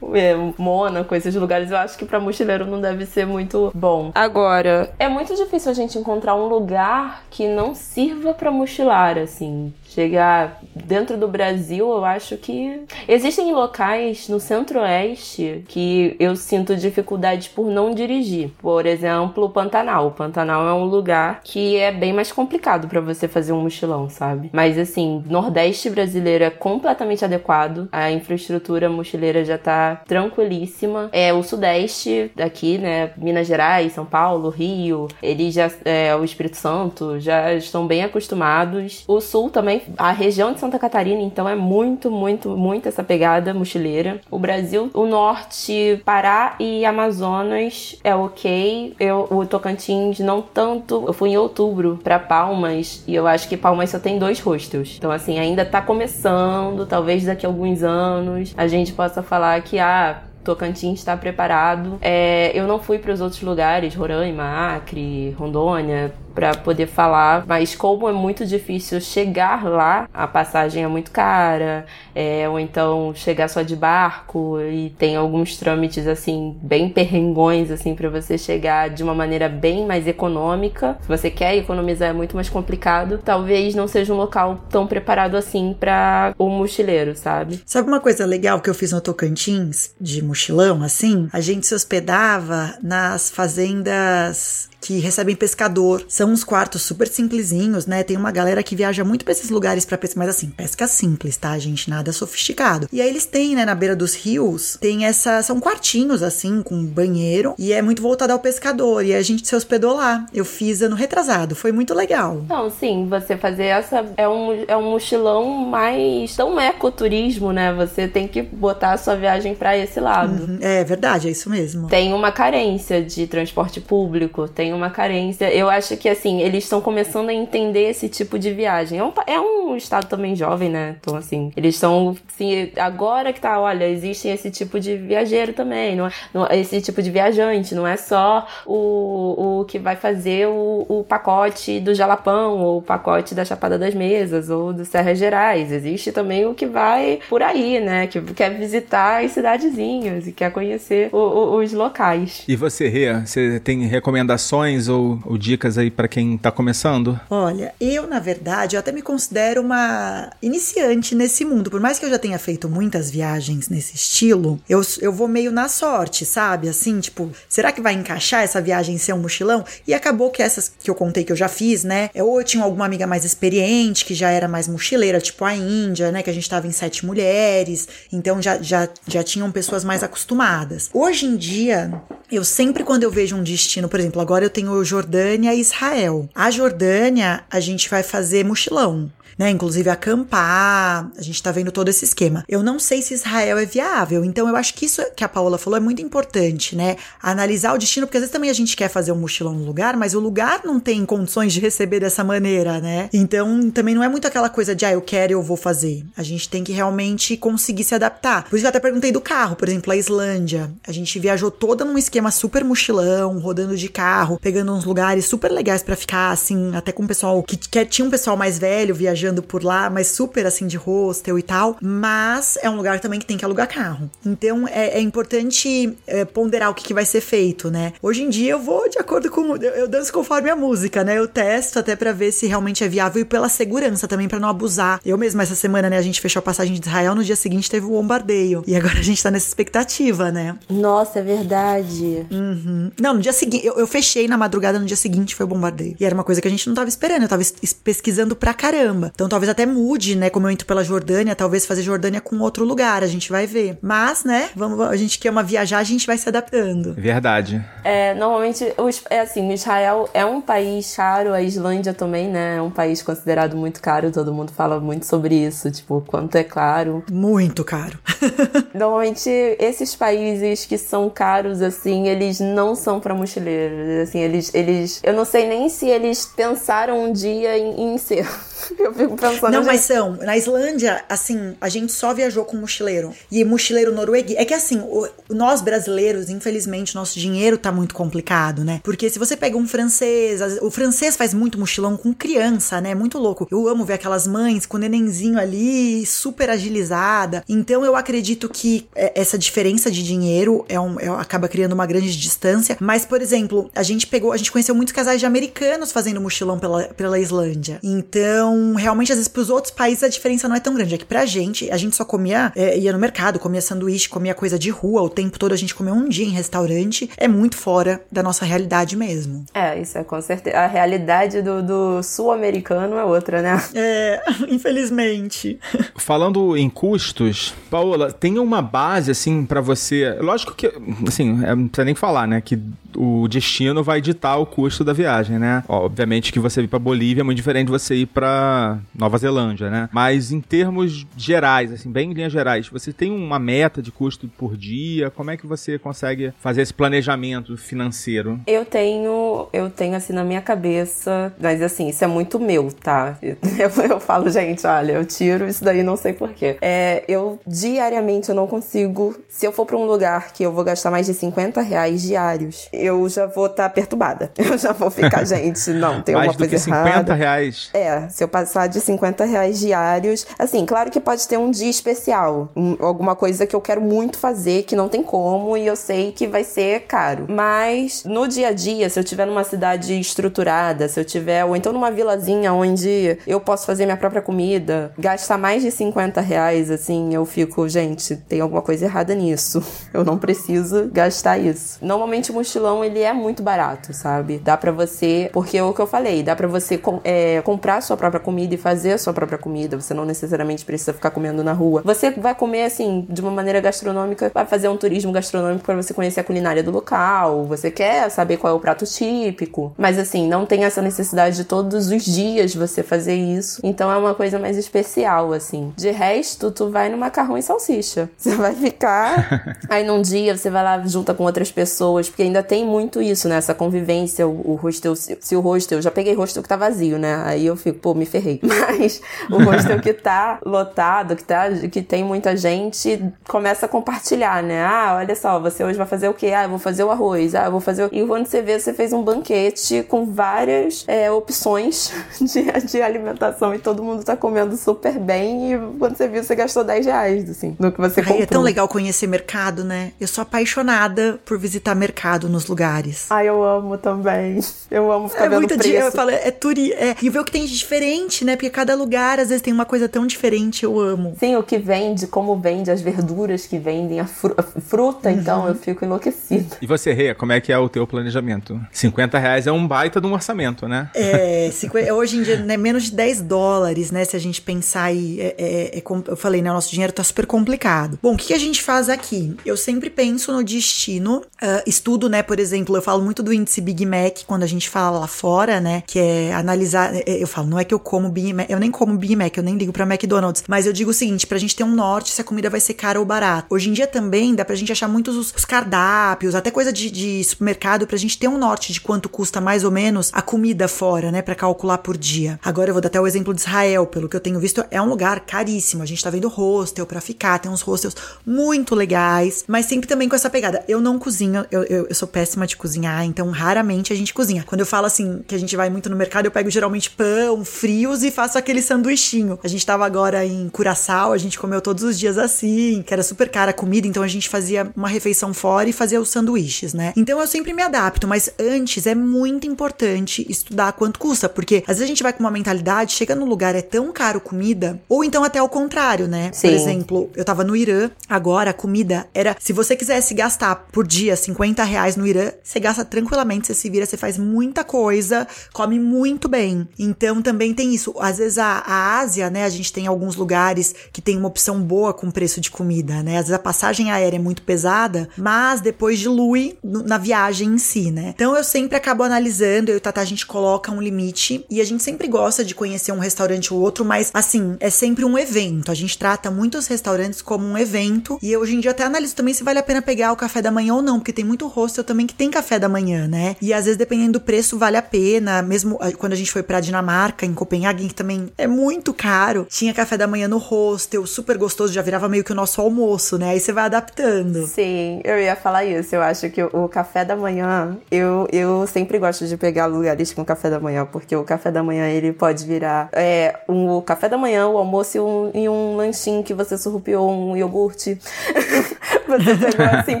Speaker 4: É, Mônaco, esses lugares, eu acho que para mochileiro não deve ser muito bom. Agora, é muito difícil a gente encontrar um lugar que não sirva para mochilar, assim chegar dentro do Brasil, eu acho que existem locais no Centro-Oeste que eu sinto dificuldade por não dirigir. Por exemplo, o Pantanal. O Pantanal é um lugar que é bem mais complicado para você fazer um mochilão, sabe? Mas assim, Nordeste brasileiro é completamente adequado. A infraestrutura mochileira já tá tranquilíssima. É o Sudeste daqui, né? Minas Gerais, São Paulo, Rio, eles já é, o Espírito Santo já estão bem acostumados. O Sul também, a região de Santa Catarina, então é muito, muito, muito essa pegada mochileira. O Brasil, o Norte, Pará e Amazonas é ok. Eu, o Tocantins não tanto. Eu fui em outubro para Palmas e eu acho que Palmas só tem dois hostels. Então assim, ainda tá começando, talvez daqui a alguns anos a gente possa falar que ah, Tocantins está preparado. É, eu não fui para os outros lugares, Roraima, Acre, Rondônia, para poder falar, mas como é muito difícil chegar lá, a passagem é muito cara, é, ou então chegar só de barco e tem alguns trâmites assim bem perrengões assim para você chegar de uma maneira bem mais econômica. Se você quer economizar é muito mais complicado. Talvez não seja um local tão preparado assim para o mochileiro, sabe?
Speaker 3: Sabe uma coisa legal que eu fiz no Tocantins de mochilão assim? A gente se hospedava nas fazendas que recebem pescador. São uns quartos super simplesinhos, né? Tem uma galera que viaja muito para esses lugares para pesca, mas assim, pesca simples, tá, gente? Nada sofisticado. E aí eles têm, né, na beira dos rios, tem essa. São quartinhos, assim, com banheiro, e é muito voltado ao pescador. E a gente se hospedou lá. Eu fiz ano retrasado, foi muito legal.
Speaker 4: Não, sim, você fazer essa. É um, é um mochilão mais. tão ecoturismo, né? Você tem que botar a sua viagem para esse lado.
Speaker 3: Uhum, é verdade, é isso mesmo.
Speaker 4: Tem uma carência de transporte público, tem tem uma carência. Eu acho que, assim, eles estão começando a entender esse tipo de viagem. É um, é um estado também jovem, né? Então, assim, eles estão, assim, agora que tá, olha, existe esse tipo de viajeiro também, não, é, não esse tipo de viajante, não é só o, o que vai fazer o, o pacote do Jalapão, ou o pacote da Chapada das Mesas, ou do Serra Gerais. Existe também o que vai por aí, né? Que quer visitar as cidadezinhas e quer conhecer o, o, os locais.
Speaker 2: E você, Rê, você tem recomendações? Ou, ou dicas aí para quem tá começando?
Speaker 3: Olha, eu, na verdade, eu até me considero uma iniciante nesse mundo. Por mais que eu já tenha feito muitas viagens nesse estilo, eu, eu vou meio na sorte, sabe? Assim, tipo, será que vai encaixar essa viagem ser um mochilão? E acabou que essas que eu contei que eu já fiz, né? Ou eu tinha alguma amiga mais experiente, que já era mais mochileira, tipo a Índia, né? Que a gente tava em sete mulheres, então já, já, já tinham pessoas mais acostumadas. Hoje em dia, eu sempre, quando eu vejo um destino, por exemplo, agora eu tenho Jordânia e Israel. A Jordânia, a gente vai fazer mochilão né? Inclusive acampar, a gente tá vendo todo esse esquema. Eu não sei se Israel é viável, então eu acho que isso que a Paola falou é muito importante, né? Analisar o destino, porque às vezes também a gente quer fazer um mochilão no lugar, mas o lugar não tem condições de receber dessa maneira, né? Então também não é muito aquela coisa de, ah, eu quero, eu vou fazer. A gente tem que realmente conseguir se adaptar. Por isso que eu até perguntei do carro, por exemplo, a Islândia. A gente viajou toda num esquema super mochilão, rodando de carro, pegando uns lugares super legais para ficar, assim, até com o pessoal que, que tinha um pessoal mais velho viajando viajando por lá, mas super assim de hostel e tal. Mas é um lugar também que tem que alugar carro. Então é, é importante é, ponderar o que, que, vai ser feito, né? Hoje em dia eu vou de acordo com. Eu, eu danço conforme a música, né? Eu testo até para ver se realmente é viável e pela segurança também, para não abusar. Eu mesma, essa semana, né, a gente fechou a passagem de Israel, no dia seguinte teve o bombardeio. E agora a gente tá nessa expectativa, né?
Speaker 4: Nossa, é verdade.
Speaker 3: Uhum. Não, no dia seguinte, eu, eu fechei na madrugada, no dia seguinte foi o bombardeio. E era uma coisa que a gente não tava esperando, eu tava pesquisando pra caramba. Então talvez até mude, né? Como eu entro pela Jordânia, talvez fazer Jordânia com outro lugar, a gente vai ver. Mas, né, vamos, a gente quer uma viajar, a gente vai se adaptando.
Speaker 2: Verdade.
Speaker 4: É, normalmente, os, é assim, Israel é um país caro, a Islândia também, né? É um país considerado muito caro, todo mundo fala muito sobre isso, tipo, quanto é claro.
Speaker 3: Muito caro. [LAUGHS]
Speaker 4: normalmente, esses países que são caros, assim, eles não são para mochileiros, assim, eles, eles, eu não sei nem se eles pensaram um dia em, em ser. [LAUGHS] eu fico pensando.
Speaker 3: Não, mas são. Na Islândia, assim, a gente só viajou com mochileiro. E mochileiro norueguês. É que assim, o, nós brasileiros, infelizmente, nosso dinheiro tá muito complicado, né? Porque se você pega um francês, o francês faz muito mochilão com criança, né? Muito louco. Eu amo ver aquelas mães com o nenenzinho ali, super agilizada. Então eu acredito que é, essa diferença de dinheiro é um, é, acaba criando uma grande distância. Mas, por exemplo, a gente pegou, a gente conheceu muitos casais de americanos fazendo mochilão pela, pela Islândia. Então, Então, realmente, às vezes, pros outros países a diferença não é tão grande. É que pra gente, a gente só comia, é, ia no mercado, comia sanduíche, comia coisa de rua o tempo todo, a gente comia um dia em restaurante. É muito fora da nossa realidade mesmo.
Speaker 4: É, isso é com certeza. A realidade do, do sul-americano é outra, né?
Speaker 3: É, [LAUGHS] infelizmente. [LAUGHS]
Speaker 2: Falando em custos, Paola, tem uma base, assim, para você. Lógico que, assim, é, não precisa nem falar, né? Que o destino vai ditar o custo da viagem, né? Obviamente que você ir para Bolívia é muito diferente de você ir para Nova Zelândia, né? Mas em termos gerais, assim, bem em linhas gerais, você tem uma meta de custo por dia? Como é que você consegue fazer esse planejamento financeiro?
Speaker 4: Eu tenho, eu tenho assim na minha cabeça, mas assim, isso é muito meu, tá? Eu, [LAUGHS] eu falo, gente, olha, eu tiro isso daí, não sei porquê. É, eu diariamente eu não consigo, se eu for para um lugar que eu vou gastar mais de 50 reais diários, eu já vou estar tá perturbada. [LAUGHS] Eu já vou ficar, [LAUGHS] gente, não, tem alguma coisa
Speaker 2: que 50
Speaker 4: errada.
Speaker 2: reais?
Speaker 4: É, se eu passar de 50 reais diários. Assim, claro que pode ter um dia especial. um- alguma coisa que eu quero muito fazer, que não tem como, e eu sei que vai ser caro. Mas no dia a dia, se eu tiver numa cidade estruturada, se eu tiver, ou então numa vilazinha onde eu posso fazer minha própria comida, gastar mais de 50 reais, assim, eu fico, gente, tem alguma coisa errada nisso. [LAUGHS] Eu não preciso gastar isso. Normalmente o mochilão, ele é muito barato, sabe? Dá pra você, porque é o que eu falei, dá pra você é, comprar sua própria comida e fazer a sua própria comida. Você não necessariamente precisa ficar comendo na rua. Você vai comer, assim, de uma maneira gastronômica, vai fazer um turismo gastronômico pra você conhecer a culinária do local. Você quer saber qual é o prato típico. Mas, assim, não tem essa necessidade de todos os dias você fazer isso. Então é uma coisa mais especial, assim. De resto, tu vai no macarrão e salsicha. Você vai ficar. [LAUGHS] Aí num dia você vai lá junta com outras pessoas, porque ainda tem muito isso, né? Essa convivência, o, o hostel, se, se o hostel, eu já peguei hostel que tá vazio, né? Aí eu fico, pô, me ferrei. [LAUGHS] Mas o hostel que tá lotado, que, tá, que tem muita gente, começa a compartilhar, né? Ah, olha só, você hoje vai fazer o quê? Ah, eu vou fazer o arroz. Ah, eu vou fazer o... E quando você vê, você fez um banquete com várias é, opções [LAUGHS] de, de alimentação e todo mundo tá comendo super bem. E quando você viu, você gastou 10 reais, assim, no que você
Speaker 3: Ai,
Speaker 4: comprou.
Speaker 3: é tão legal conhecer mercado, né? Eu sou apaixonada por visitar mercado nos lugares.
Speaker 4: Ai, eu amo também. Eu amo ficar
Speaker 3: É
Speaker 4: vendo
Speaker 3: muito
Speaker 4: preço.
Speaker 3: dia, eu falo, é turi, é, e ver o que tem de diferente, né? Porque cada lugar às vezes tem uma coisa tão diferente, eu amo.
Speaker 4: Sim, o que vende, como vende, as verduras que vendem, a, fru- a fruta, então
Speaker 3: Uhum.
Speaker 4: eu fico enlouquecida.
Speaker 2: E você, Rê, como é que é o teu planejamento? 50 reais é um baita de um orçamento, né?
Speaker 3: É, 50 hoje em dia, né, menos de 10 dólares, né? Se a gente pensar aí, é, é- é eu falei, né? O nosso dinheiro tá super complicado. Bom, o que, que a gente faz aqui? Eu sempre penso no destino, ah, estudo, né? Por exemplo, eu falo muito do índice Big Mac quando a gente fala lá fora, né? Que é analisar. é, Eu falo, não é que eu como Big Mac, eu nem como Big Mac, eu nem ligo pra McDonald's, mas eu digo o seguinte: pra gente ter um norte se a comida vai ser cara ou barata. Hoje em dia também dá pra gente achar muitos os, os cardápios, até coisa de, de supermercado, pra gente ter um norte de quanto custa mais ou menos a comida fora, né? Pra calcular por dia. Agora eu vou dar até o exemplo de Israel, pelo que eu tenho visto, é um lugar caríssimo. A gente tá vendo hostel pra ficar, tem uns hostels muito legais, mas sempre também com essa pegada. Eu não cozinho, eu, eu, eu sou péssima de cozinhar, então raramente a gente cozinha. Quando eu falo assim, que a gente vai muito no mercado, eu pego geralmente pão, frios e faço aquele sanduichinho. A gente tava agora em Curaçao, a gente comeu todos os dias assim, que era super cara a comida, então a gente fazia uma refeição fora e fazia os sanduíches, né? Então eu sempre me adapto, mas antes é muito importante estudar quanto custa, porque às vezes a gente vai com uma mentalidade, chega no lugar é tão caro comida, ou então até ao contrário, né?
Speaker 4: Sim.
Speaker 3: Por exemplo, eu tava no Irã, agora a comida era, se você quisesse gastar por dia 50 reais no Irã, você gasta tranquilamente, você se vira, você faz muita coisa, come muito bem. Então também tem isso. Às vezes a, a Ásia, né, a gente tem alguns lugares que tem uma opção boa com preço de comida, né? Às vezes a passagem aérea é muito pesada, mas depois dilui na viagem em si, né? Então eu sempre acabo analisando, eu e o Tata a gente coloca um limite e a gente sempre gosta de conhecer um restaurante ou outro, mas assim, é sempre um evento. A gente trata muitos restaurantes como um evento e eu, hoje em dia até analiso também se vale a pena pegar o café da manhã ou não, porque tem muito hostel também que tem café da manhã, né? E às vezes dependendo do preço vale a pena, mesmo ah, quando a gente foi pra Dinamarca, em Copenhague, que também é muito caro, tinha café da manhã no hostel, super gostoso, já virava meio que o nosso almoço, né? Aí você vai adaptando.
Speaker 4: Sim, eu ia falar isso. Eu acho que o, café da manhã, eu, eu sempre gosto de pegar lugares com café da manhã, porque o café da manhã ele pode virar é, um, o café da manhã, o almoço e um, e um lanchinho que você surrupiou um iogurte. [LAUGHS] você pegou assim,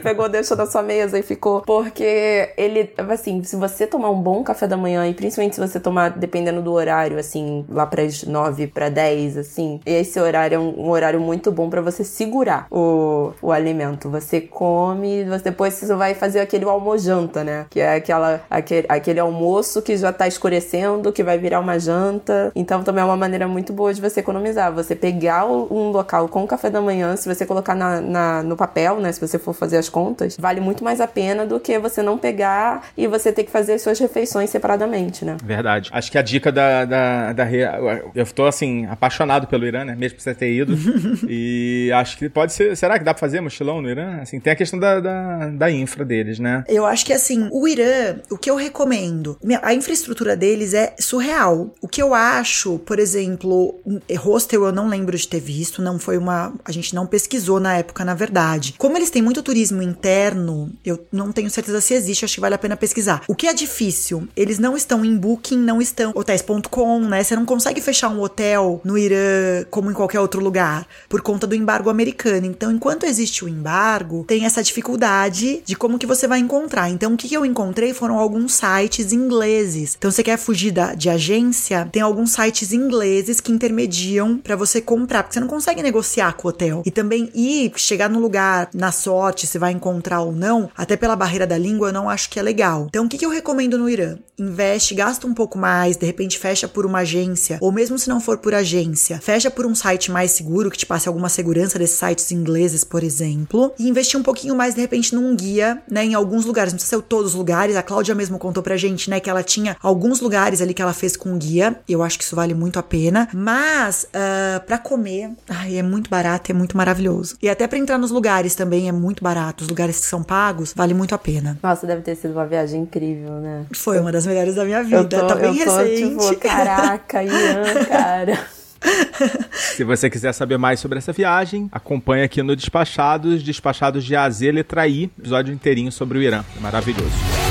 Speaker 4: pegou, deixou na sua mesa e ficou por Porque ele, assim, se você tomar um bom café da manhã, e principalmente se você tomar, dependendo do horário, assim, lá para as 9 para 10, assim, esse horário é um, um horário muito bom para você segurar o, o alimento. Você come, você, depois você vai fazer aquele almojanta, né? Que é aquela, aquele, aquele almoço que já tá escurecendo, que vai virar uma janta. Então também é uma maneira muito boa de você economizar. Você pegar um local com café da manhã, se você colocar na, na, no papel, né? Se você for fazer as contas, vale muito mais a pena do que você não pegar e você ter que fazer suas refeições separadamente, né?
Speaker 2: Verdade. Acho que a dica da, da, da eu tô assim, apaixonado pelo Irã, né? Mesmo por você ter ido. [LAUGHS] e acho que pode ser. Será que dá pra fazer mochilão no Irã? Assim, tem a questão da, da, da infra deles, né?
Speaker 3: Eu acho que assim, o Irã, o que eu recomendo, a infraestrutura deles é surreal. O que eu acho, por exemplo, hostel eu não lembro de ter visto, não foi uma. A gente não pesquisou na época, na verdade. Como eles têm muito turismo interno, eu não tenho certeza se existe, acho que vale a pena pesquisar. O que é difícil? Eles não estão em Booking, não estão hotéis.com, né? Você não consegue fechar um hotel no Irã como em qualquer outro lugar, por conta do embargo americano. Então, enquanto existe o embargo, tem essa dificuldade de como que você vai encontrar. Então, o que eu encontrei foram alguns sites ingleses. Então, você quer fugir da, de agência, tem alguns sites ingleses que intermediam para você comprar, porque você não consegue negociar com o hotel. E também ir, chegar no lugar na sorte, se vai encontrar ou não, até pela barreira da língua, eu não acho que é legal. Então, o que eu recomendo no Irã? Investe, gasta um pouco mais, de repente fecha por uma agência, ou mesmo se não for por agência, fecha por um site mais seguro, que te passe alguma segurança desses sites ingleses, por exemplo, e investir um pouquinho mais, de repente, num guia, né, em alguns lugares, não precisa ser todos os lugares, a Cláudia mesmo contou pra gente, né, que ela tinha alguns lugares ali que ela fez com guia, eu acho que isso vale muito a pena, mas uh, para comer, ai, é muito barato, é muito maravilhoso. E até para entrar nos lugares também é muito barato, os lugares que são pagos, vale muito a pena.
Speaker 4: Nossa, deve ter sido uma viagem incrível, né?
Speaker 3: Foi uma das melhores da minha vida, tô, tá bem eu tô, recente.
Speaker 4: Tipo, caraca, Ian, [LAUGHS] cara.
Speaker 2: Se você quiser saber mais sobre essa viagem, acompanhe aqui no Despachados, Despachados de AZ, letra I, episódio inteirinho sobre o Irã. É maravilhoso.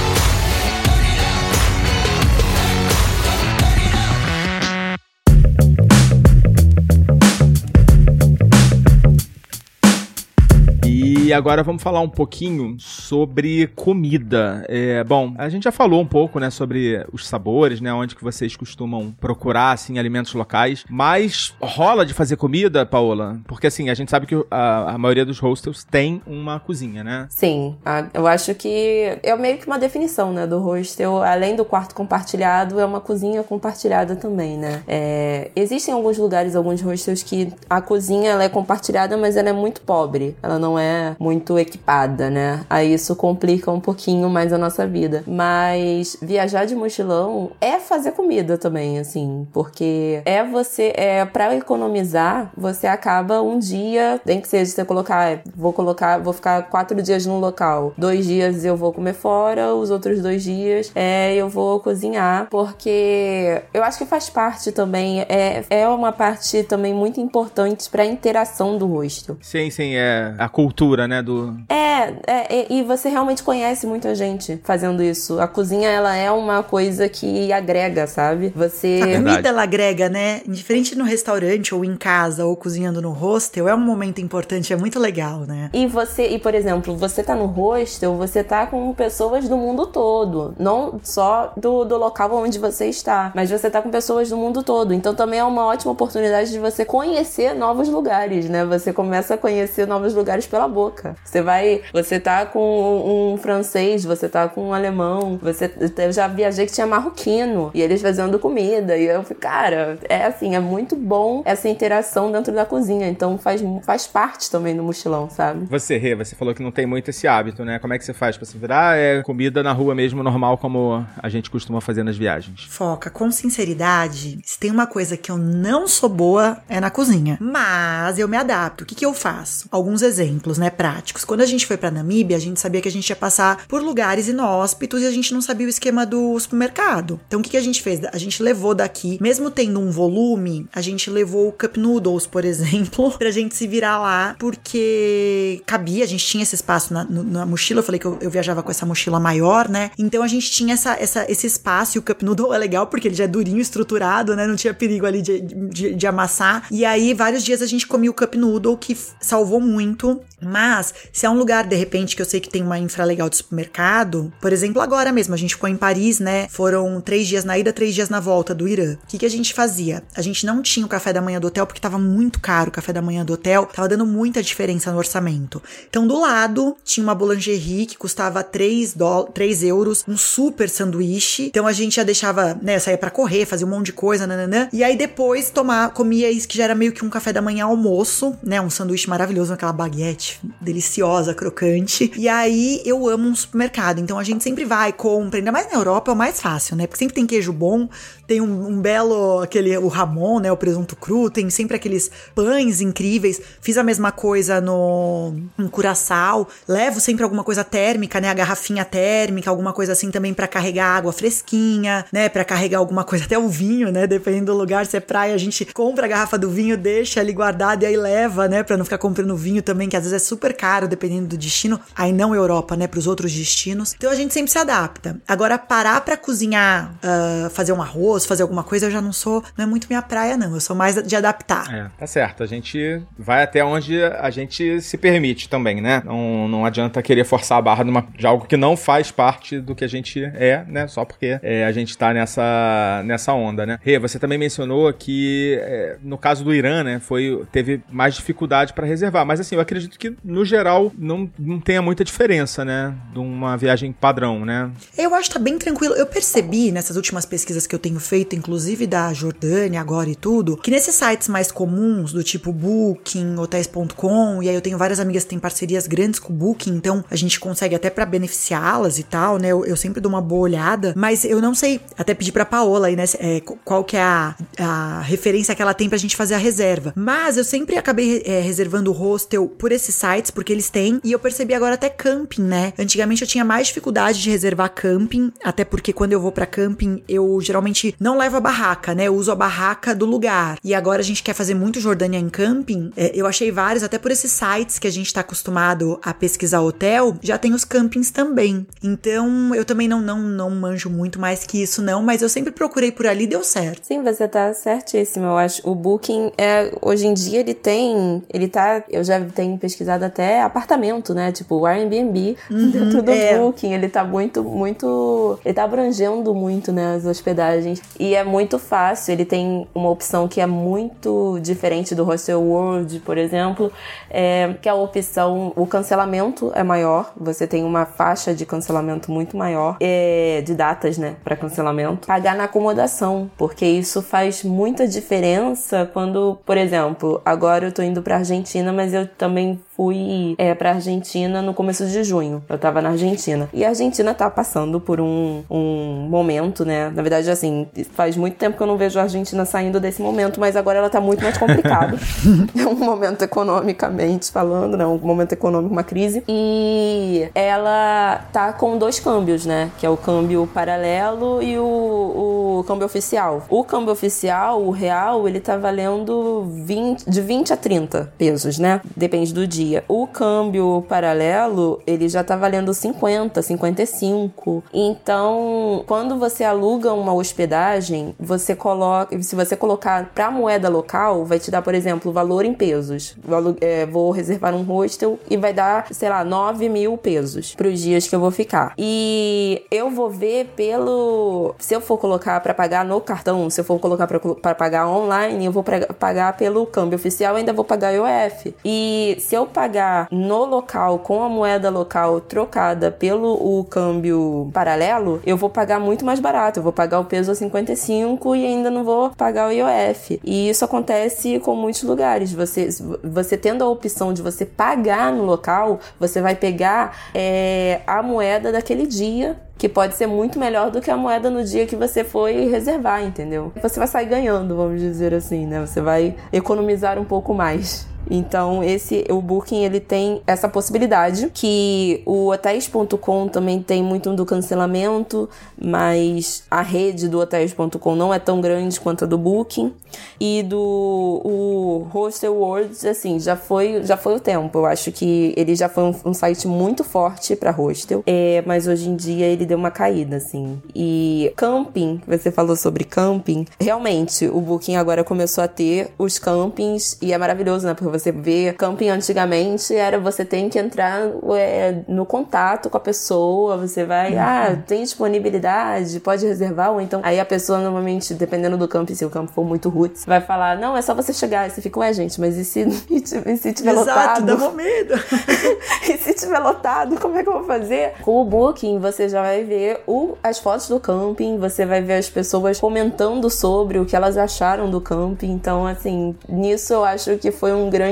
Speaker 2: E agora vamos falar um pouquinho sobre comida. É, bom, a gente já falou um pouco, né, sobre os sabores, né, onde que vocês costumam procurar, assim, alimentos locais. Mas rola de fazer comida, Paola? Porque, assim, a gente sabe que a, a maioria dos hostels tem uma cozinha, né?
Speaker 4: Sim, eu acho que é meio que uma definição, né, do hostel. Além do quarto compartilhado, é uma cozinha compartilhada também, né? É, existem alguns lugares, alguns hostels que a cozinha ela é compartilhada, mas ela é muito pobre. Ela não é muito equipada, né? Aí isso complica um pouquinho mais a nossa vida. Mas viajar de mochilão é fazer comida também, assim, porque é você, é para economizar, você acaba um dia, tem que ser você colocar, vou colocar, vou ficar quatro dias num local, dois dias eu vou comer fora, os outros dois dias é eu vou cozinhar, porque eu acho que faz parte também, é, é uma parte também muito importante para a interação do rosto.
Speaker 2: Sim, sim, é a cultura, né? Do...
Speaker 4: É, é, e você realmente conhece muita gente fazendo isso. A cozinha, ela é uma coisa que agrega, sabe? Você...
Speaker 3: A comida, ela agrega, né? Diferente no restaurante, ou em casa, ou cozinhando no hostel, é um momento importante, é muito legal, né?
Speaker 4: E você, e por exemplo, você tá no hostel, você tá com pessoas do mundo todo. Não só do, do local onde você está, mas você tá com pessoas do mundo todo. Então também é uma ótima oportunidade de você conhecer novos lugares, né? Você começa a conhecer novos lugares pela boca. Você vai, você tá com um francês, você tá com um alemão, você eu já viajei que tinha marroquino e eles fazendo comida e eu falei, cara, é assim, é muito bom essa interação dentro da cozinha, então faz, faz parte também do mochilão, sabe?
Speaker 2: Você, Rê, você falou que não tem muito esse hábito, né? Como é que você faz pra se virar? É comida na rua mesmo, normal, como a gente costuma fazer nas viagens.
Speaker 3: Foca, com sinceridade, se tem uma coisa que eu não sou boa, é na cozinha. Mas eu me adapto. O que, que eu faço? Alguns exemplos, né? Práticos. Quando a gente foi para Namíbia, a gente sabia que a gente ia passar por lugares inóspitos e a gente não sabia o esquema do supermercado. Então o que, que a gente fez? A gente levou daqui, mesmo tendo um volume, a gente levou cup noodles, por [LAUGHS] exemplo, pra gente se virar lá, porque cabia, a gente tinha esse espaço na, na mochila. Eu falei que eu, eu, viajava com essa mochila maior, né? Então a gente tinha essa, essa, esse espaço e o cup noodle é legal porque ele já é durinho, estruturado, né? Não tinha perigo ali de, de, de amassar. E aí, vários dias a gente comia o cup noodle, que salvou muito. Mas, se é um lugar, de repente, que eu sei que tem uma infra legal de supermercado, por exemplo, agora mesmo, a gente ficou em Paris, né? Foram três dias na ida, três dias na volta do Irã. O que, que a gente fazia? A gente não tinha o café da manhã do hotel porque tava muito caro o café da manhã do hotel, tava dando muita diferença no orçamento. Então, do lado, tinha uma boulangerie que custava 3, 3 euros, um super sanduíche. Então, a gente já deixava, né, saía para correr, fazia um monte de coisa, nananã. E aí, depois, tomar, comia isso que já era meio que um café da manhã almoço, né? Um sanduíche maravilhoso, aquela baguete deliciosa, crocante. E aí, eu amo um supermercado. Então, a gente sempre vai, compra. Ainda mais na Europa é o mais fácil, né? Porque sempre tem queijo bom, tem um, um belo, aquele, o ramon, né? O presunto cru, tem sempre aqueles pães incríveis. Fiz a mesma coisa no em Curaçao. Levo sempre alguma coisa térmica, né? A garrafinha térmica, alguma coisa assim também para carregar água fresquinha, né? Para carregar alguma coisa, até o vinho, né? Dependendo do lugar, se é praia, a gente compra a garrafa do vinho, deixa ali guardada e aí leva, né? Para não ficar comprando vinho também, que às vezes é super caro dependendo do destino. Aí não Europa, né? Para os outros destinos. Então a gente sempre se adapta. Agora parar para cozinhar, uh, fazer um arroz, fazer alguma coisa, eu já não sou, não é muito minha praia não. Eu sou mais de adaptar.
Speaker 2: É, tá certo. A gente vai até onde a gente se permite também, né? Não, não adianta querer forçar a barra numa, de algo que não faz parte do que a gente é, né? Só porque é, a gente tá nessa, nessa onda, né? Rê, você também mencionou que é, no caso do Irã, né? Foi, teve mais dificuldade para reservar. Mas assim, eu acredito que no geral não, não tenha muita diferença, né? De uma viagem padrão, né?
Speaker 3: Eu acho que tá bem tranquilo. Eu percebi nessas últimas pesquisas que eu tenho feito, inclusive da Jordânia agora e tudo, que nesses sites mais comuns, do tipo Booking, hotéis.com, e aí eu tenho várias amigas que têm parcerias grandes com o Booking, então a gente consegue até para beneficiá-las e tal, né? Eu, eu, sempre dou uma boa olhada, mas eu não sei, até pedir pra Paola aí, né? É, qual que é a, a referência que ela tem pra gente fazer a reserva. Mas eu sempre acabei é, reservando o hostel por esses sites, porque eles têm, e eu percebi agora até camping, né? Antigamente eu tinha mais dificuldade de reservar camping, até porque quando eu vou para camping, eu geralmente não levo a barraca, né? Eu uso a barraca do lugar. E agora a gente quer fazer muito Jordânia em camping. É, eu achei vários, até por esses sites que a gente tá acostumado a pesquisar hotel, já tem os campings também. Então, eu também não, não, não manjo muito mais que isso, não, mas eu sempre procurei por ali e deu certo.
Speaker 4: Sim, você tá certíssimo. Eu acho o Booking é hoje em dia ele tem, ele tá, eu já tenho pesquisado até apartamento, né? Tipo, o Airbnb uhum, dentro do é. Booking, ele tá muito muito, ele tá abrangendo muito, né, as hospedagens. E é muito fácil, ele tem uma opção que é muito diferente do Hostel World, por exemplo, é, que é a opção, o cancelamento é maior, você tem uma faixa de cancelamento muito maior, é, de datas, né, para cancelamento. Pagar na acomodação, porque isso faz muita diferença quando, por exemplo, agora eu tô indo pra Argentina, mas eu também fui é, pra Argentina no começo de junho. Eu tava na Argentina. E a Argentina tá passando por um, um momento, né? Na verdade, assim, faz muito tempo que eu não vejo a Argentina saindo desse momento, mas agora ela tá muito mais complicada. [LAUGHS] [LAUGHS] é um momento economicamente falando, né? Um momento econômico, uma crise. E ela tá com dois câmbios, né? Que é o câmbio paralelo e o, o câmbio oficial. O câmbio oficial, o real, ele tá valendo 20, de 20 a 30 pesos, né? Depende do dia dia. O câmbio paralelo, ele já tá valendo 50, 55. Então, quando você aluga uma hospedagem, você coloca, se você colocar para moeda local, vai te dar, por exemplo, valor em pesos. É, vou reservar um hostel e vai dar, sei lá, 9 mil pesos para os dias que eu vou ficar. E eu vou ver pelo. Se eu for colocar para pagar no cartão, se eu for colocar para pagar online, eu vou pagar pelo câmbio oficial, ainda vou pagar IOF. E se eu pagar no local com a moeda local trocada pelo o câmbio paralelo, eu vou pagar muito mais barato. Eu vou pagar o peso a 55 e ainda não vou pagar o IOF. E isso acontece com muitos lugares. Você, você tendo a opção de você pagar no local, você vai pegar é, a moeda daquele dia que pode ser muito melhor do que a moeda no dia que você foi reservar, entendeu? Você vai sair ganhando, vamos dizer assim, né? Você vai economizar um pouco mais. Então, esse o Booking ele tem essa possibilidade que o hotéis.com também tem muito do cancelamento, mas a rede do hotéis.com não é tão grande quanto a do Booking e do o Hostel World, assim, já foi já foi o tempo. Eu acho que ele já foi um, um site muito forte para hostel, é, mas hoje em dia ele deu uma caída, assim. E camping, você falou sobre camping, realmente o Booking agora começou a ter os campings e é maravilhoso, né? Porque Você vê camping antigamente era você tem que entrar é, no contato com a pessoa, você vai, uhum. ah, tem disponibilidade, pode reservar, ou então aí a pessoa normalmente, dependendo do camping, se o campo for muito roots, vai falar, não, é só você chegar. E você fica, ué, gente, mas e se, [LAUGHS] e se tiver
Speaker 3: Exato,
Speaker 4: lotado?
Speaker 3: dá medo. [LAUGHS]
Speaker 4: e se tiver lotado, como é que eu vou fazer? Com o Booking, você já vai ver o, as fotos do camping, você vai ver as pessoas comentando sobre o que elas acharam do camping. Então, assim, nisso eu acho que foi um grande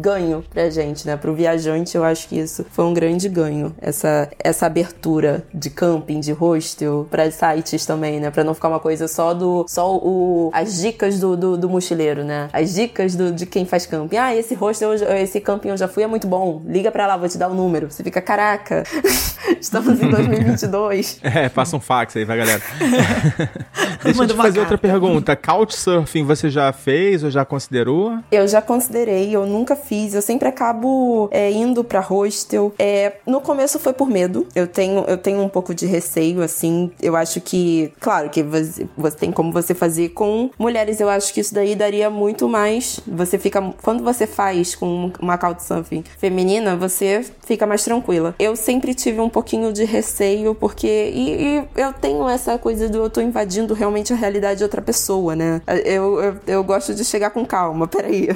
Speaker 4: ganho pra gente, né? Pro viajante, eu acho que isso foi um grande ganho. Essa, essa abertura de camping, de hostel, para sites também, né? Pra não ficar uma coisa só do. só o, as dicas do, do, do mochileiro, né? As dicas do, de quem faz camping. Ah, esse hostel, esse camping eu já fui, é muito bom. Liga pra lá, vou te dar o um número. Você fica, caraca, [LAUGHS] estamos em 2022. [LAUGHS]
Speaker 2: é, passa um fax aí, vai, galera. [LAUGHS] Deixa eu te fazer carta. outra pergunta. Couchsurfing você já fez ou já considerou?
Speaker 4: Eu já considerei, eu nunca fiz. Eu sempre acabo é, indo pra hostel. É, no começo foi por medo. Eu tenho, eu tenho um pouco de receio, assim. Eu acho que, claro, que você, você tem como você fazer com mulheres. Eu acho que isso daí daria muito mais. Você fica. Quando você faz com uma couchsurfing feminina, você fica mais tranquila. Eu sempre tive um pouquinho de receio, porque. E, e eu tenho essa coisa do eu tô invadindo realmente a realidade de outra pessoa, né? Eu, eu, eu gosto de chegar com calma. [LAUGHS] Peraí,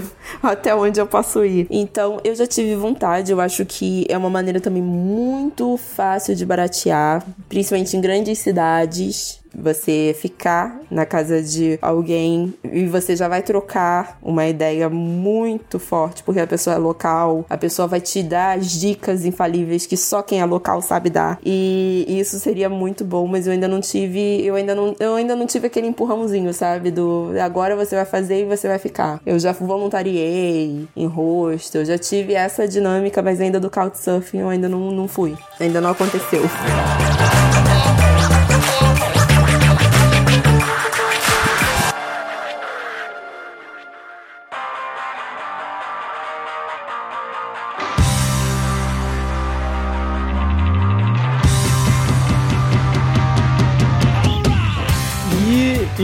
Speaker 4: até onde eu posso ir? Então, eu já tive vontade. Eu acho que é uma maneira também muito fácil de baratear, principalmente em grandes cidades você ficar na casa de alguém e você já vai trocar uma ideia muito forte, porque a pessoa é local, a pessoa vai te dar as dicas infalíveis que só quem é local sabe dar. E isso seria muito bom, mas eu ainda não tive, eu ainda não, eu ainda não tive aquele empurrãozinho, sabe? Do agora você vai fazer e você vai ficar. Eu já voluntariei em rosto, eu já tive essa dinâmica, mas ainda do Couchsurfing eu ainda não, não fui. Ainda não aconteceu.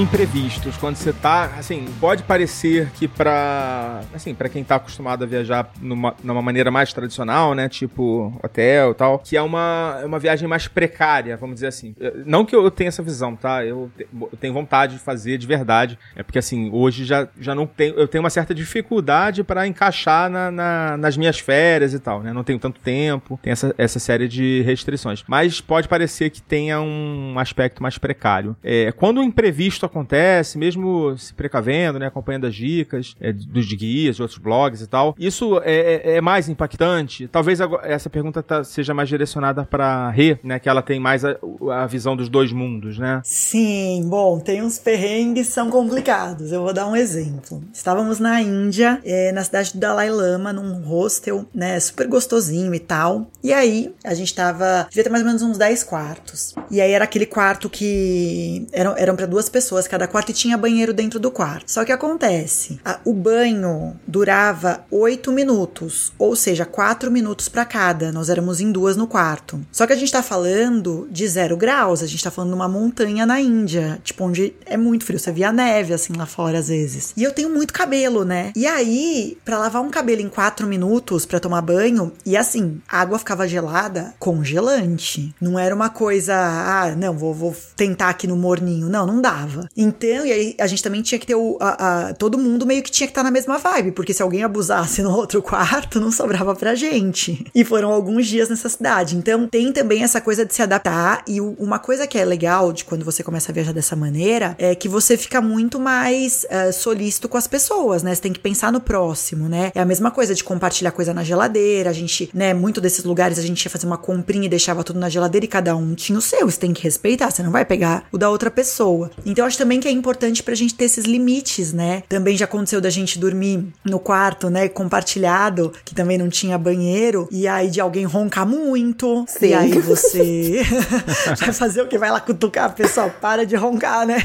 Speaker 2: Imprevistos, quando você tá, assim, pode parecer que para assim, para quem tá acostumado a viajar numa, numa maneira mais tradicional, né, tipo hotel tal, que é uma, é uma viagem mais precária, vamos dizer assim. Não que eu tenha essa visão, tá? Eu, eu tenho vontade de fazer de verdade, é porque assim, hoje já, já não tenho, eu tenho uma certa dificuldade para encaixar na, na, nas minhas férias e tal, né? Não tenho tanto tempo, tem essa, essa série de restrições. Mas pode parecer que tenha um aspecto mais precário. É, quando o imprevisto acontece, mesmo se precavendo, né, acompanhando as dicas é, dos guias, de outros blogs e tal, isso é, é, é mais impactante? Talvez essa pergunta tá, seja mais direcionada para Rê, né, que ela tem mais a, a, visão dos dois mundos, né?
Speaker 3: Sim, bom, tem uns perrengues que são complicados. Eu vou dar um exemplo. Estávamos na Índia, é, na cidade do Dalai Lama, num hostel, né, super gostosinho e tal. E aí, a gente tava, devia ter mais ou menos uns 10 quartos. E aí era aquele quarto que eram, eram para duas pessoas pessoas cada quarto e tinha banheiro dentro do quarto. Só que acontece, a, o banho durava oito minutos, ou seja, quatro minutos para cada. Nós éramos em duas no quarto. Só que a gente tá falando de zero graus, a gente tá falando de uma montanha na Índia, tipo onde é muito frio, você via neve assim lá fora às vezes. E eu tenho muito cabelo, né? E aí, para lavar um cabelo em quatro minutos para tomar banho, e assim, a água ficava gelada, congelante. Não era uma coisa, ah, não, vou, vou tentar aqui no morninho. Não, não dava. Então, e aí a gente também tinha que ter o. A, a, todo mundo meio que tinha que estar tá na mesma vibe, porque se alguém abusasse [LAUGHS] no outro quarto, não sobrava pra gente. E foram alguns dias nessa cidade. Então, tem também essa coisa de se adaptar. E o, uma coisa que é legal de quando você começa a viajar dessa maneira é que você fica muito mais uh, solícito com as pessoas, né? Você tem que pensar no próximo, né? É a mesma coisa de compartilhar coisa na geladeira. A gente, né, muito desses lugares a gente ia fazer uma comprinha e deixava tudo na geladeira e cada um tinha o seu. Você tem que respeitar, você não vai pegar o da outra pessoa. Então, acho também que é importante pra gente ter esses limites, né? Também já aconteceu da gente dormir no quarto, né, compartilhado, que também não tinha banheiro, e aí de alguém roncar muito. Sim. E aí você [LAUGHS] [LAUGHS] vai fazer o que? Vai lá cutucar, pessoal, para de roncar, né?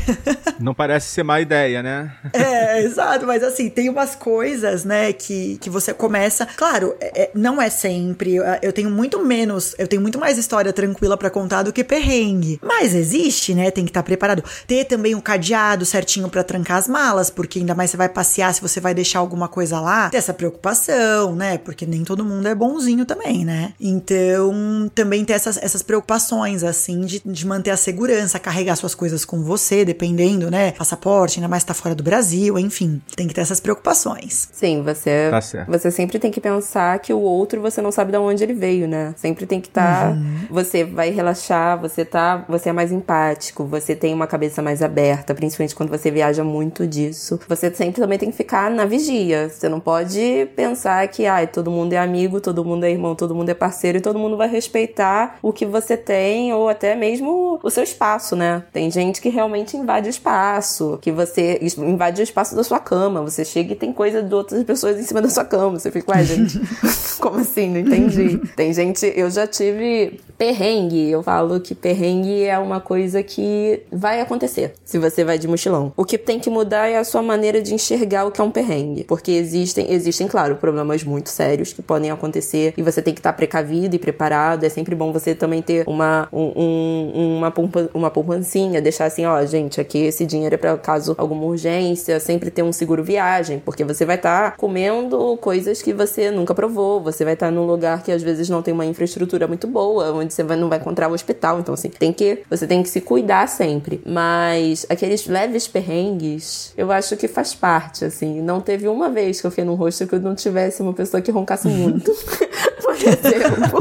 Speaker 2: não parece ser má ideia, né? [LAUGHS]
Speaker 3: é, exato, mas assim, tem umas coisas, né, que, que você começa. Claro, é, é não é sempre. Eu tenho muito menos, eu tenho muito mais história tranquila para contar do que perrengue. Mas existe, né? Tem que estar tá preparado. Ter também o cadeado certinho para trancar as malas, porque ainda mais você vai passear, se você vai deixar alguma coisa lá, tem essa preocupação, né? Porque nem todo mundo é bonzinho também, né? Então, também tem essas, essas preocupações, assim, de, de manter a segurança, carregar suas coisas com você, dependendo, né? Passaporte, ainda mais tá fora do Brasil, enfim. Tem que ter essas preocupações.
Speaker 4: Sim, você,
Speaker 2: Tá certo.
Speaker 4: você sempre tem que pensar que o outro você não sabe de onde ele veio, né? Sempre tem que estar.
Speaker 3: Uhum.
Speaker 4: Você vai relaxar, você tá. Você é mais empático, você tem uma cabeça mais aberta, principalmente quando você viaja muito disso. Você sempre também tem que ficar na vigia. Você não pode pensar que, ai, todo mundo é amigo, todo mundo é irmão, todo mundo é parceiro e todo mundo vai respeitar o que você tem ou até mesmo o seu espaço, né? Tem gente que realmente invade o espaço, que você invade o espaço da sua cama. Você chega e tem coisa de outras pessoas em cima da sua cama. Você fica, ué, gente, [LAUGHS] como assim? Não entendi. Tem gente, eu já tive perrengue. Eu falo que perrengue é uma coisa que vai acontecer se você vai de mochilão. O que tem que mudar é a sua maneira de enxergar o que é um perrengue. Porque existem, existem, claro, problemas muito sérios que podem acontecer e você tem que estar precavido e preparado. É sempre bom você também ter uma, um, um- uma, poupa, uma poupancinha, deixar assim, ó, gente, aqui esse dinheiro é pra caso alguma urgência, sempre ter um seguro viagem, porque você vai estar comendo coisas que você nunca provou, você vai estar num lugar que às vezes não tem uma infraestrutura muito boa, onde você vai- não vai encontrar o hospital, então assim, tem que, você tem que se cuidar sempre. Mas aqueles leves perrengues, eu acho que faz parte, assim. Não teve uma vez que eu fiquei num rosto que eu não tivesse uma pessoa que roncasse muito. [LAUGHS] Por exemplo.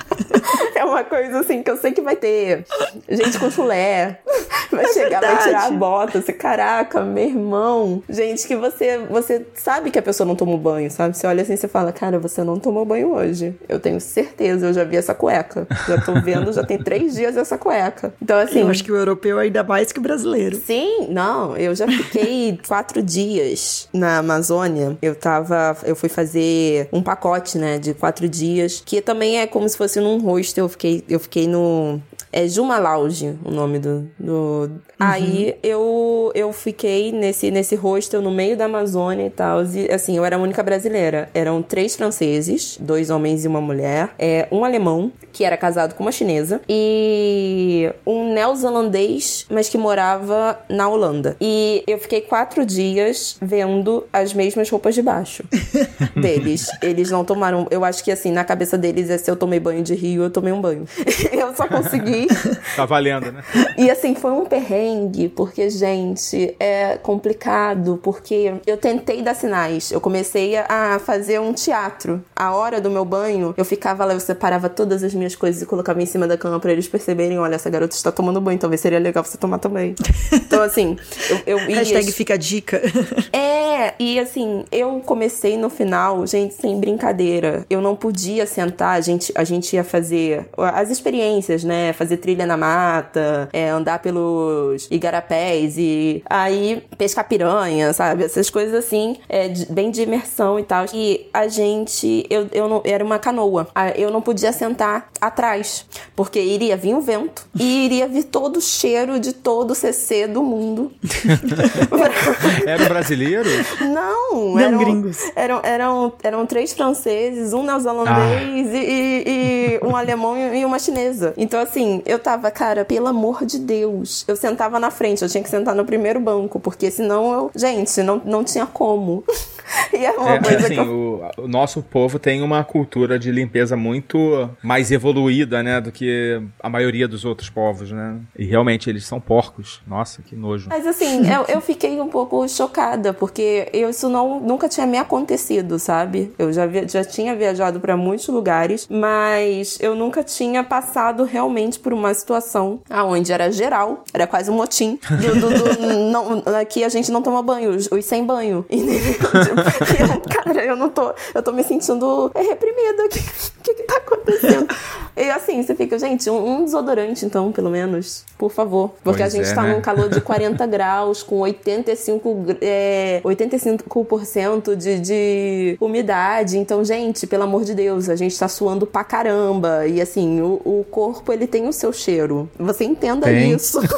Speaker 4: [LAUGHS] É uma coisa assim que eu sei que vai ter gente com chulé. Vai chegar, vai
Speaker 3: verdade.
Speaker 4: tirar a bota. Caraca, meu irmão. Gente, que você, você sabe que a pessoa não tomou banho, sabe? Você olha assim e você fala, cara, você não tomou banho hoje. Eu tenho certeza, eu já vi essa cueca. Já tô vendo, já tem três dias essa cueca. Então, assim.
Speaker 3: Eu acho que o europeu é ainda mais que o brasileiro.
Speaker 4: Sim, não, eu já fiquei [LAUGHS] quatro dias na Amazônia. Eu tava. Eu fui fazer um pacote, né, de quatro dias, que também é como se fosse num hostel. Eu fiquei, eu fiquei no. É Juma Lounge o nome do. do... Aí eu, eu fiquei nesse, nesse hostel no meio da Amazônia e tal. E assim, eu era a única brasileira. Eram três franceses, dois homens e uma mulher. É, um alemão, que era casado com uma chinesa. E um neozelandês, mas que morava na Holanda. E eu fiquei quatro dias vendo as mesmas roupas de baixo [LAUGHS] deles. Eles não tomaram. Eu acho que assim, na cabeça deles é se eu tomei banho de rio, eu tomei um banho. [LAUGHS] eu só consegui. [LAUGHS]
Speaker 2: Tá valendo, né?
Speaker 4: E assim, foi um perrengue, porque, gente, é complicado, porque eu tentei dar sinais. Eu comecei a fazer um teatro. A hora do meu banho, eu ficava lá, eu separava todas as minhas coisas e colocava em cima da cama pra eles perceberem: olha, essa garota está tomando banho, talvez seria legal você tomar também. [LAUGHS] Então, assim, eu, eu ia.
Speaker 3: Hashtag fica a dica. [LAUGHS]
Speaker 4: É, e assim, eu comecei no final, gente, sem brincadeira. Eu não podia sentar, a gente, a gente ia fazer as experiências, né? Fazer trilha na mata, é, andar pelos igarapés e aí pescar piranha, sabe? Essas coisas assim, é, de- bem de imersão e tal. E a gente, eu, eu não, era uma canoa. Ah, Eu não podia sentar atrás, porque iria vir o vento e iria vir todo o cheiro de todo o CC do mundo. [LAUGHS]
Speaker 2: Eram brasileiros?
Speaker 4: Não,
Speaker 3: Não
Speaker 4: eram,
Speaker 3: gringos.
Speaker 4: Eram, eram, eram três franceses, um neozelandês e, e- e um alemão e uma chinesa. Então, assim, eu tava, cara, pelo amor de Deus. Eu sentava na frente, eu tinha que sentar no primeiro banco, porque senão eu. Gente, não, não tinha como. [LAUGHS] e é uma
Speaker 2: É,
Speaker 4: coisa
Speaker 2: assim,
Speaker 4: que eu.
Speaker 2: o, o nosso povo tem uma cultura de limpeza muito mais evoluída, né, do que a maioria dos outros povos, né? E realmente eles são porcos. Nossa, que nojo.
Speaker 4: Mas assim, eu, eu fiquei um pouco chocada, porque eu, isso não, nunca tinha me acontecido, sabe? Eu já, via- já tinha viajado pra muitos lugares, mas eu nunca tinha passado realmente por uma situação aonde era geral, era quase um motim. Do, do- do- [LAUGHS] não, aqui a gente não toma banho, os, sem banho. [LAUGHS] Tipo, e eu, cara, eu não tô. Eu tô me sentindo reprimida. O que, que, que tá acontecendo? E assim, você fica, gente, um, um desodorante, então, pelo menos, por favor. Porque
Speaker 2: Pois
Speaker 4: a gente
Speaker 2: é,
Speaker 4: tá
Speaker 2: né?
Speaker 4: num calor de [LAUGHS] 40 graus, com 85, gr- é, 85% de, de umidade. Então, gente, pelo amor de Deus, a gente tá suando pra caramba. E assim, o, o corpo, ele tem o seu cheiro. Você entenda
Speaker 2: Tem.
Speaker 4: isso. [LAUGHS]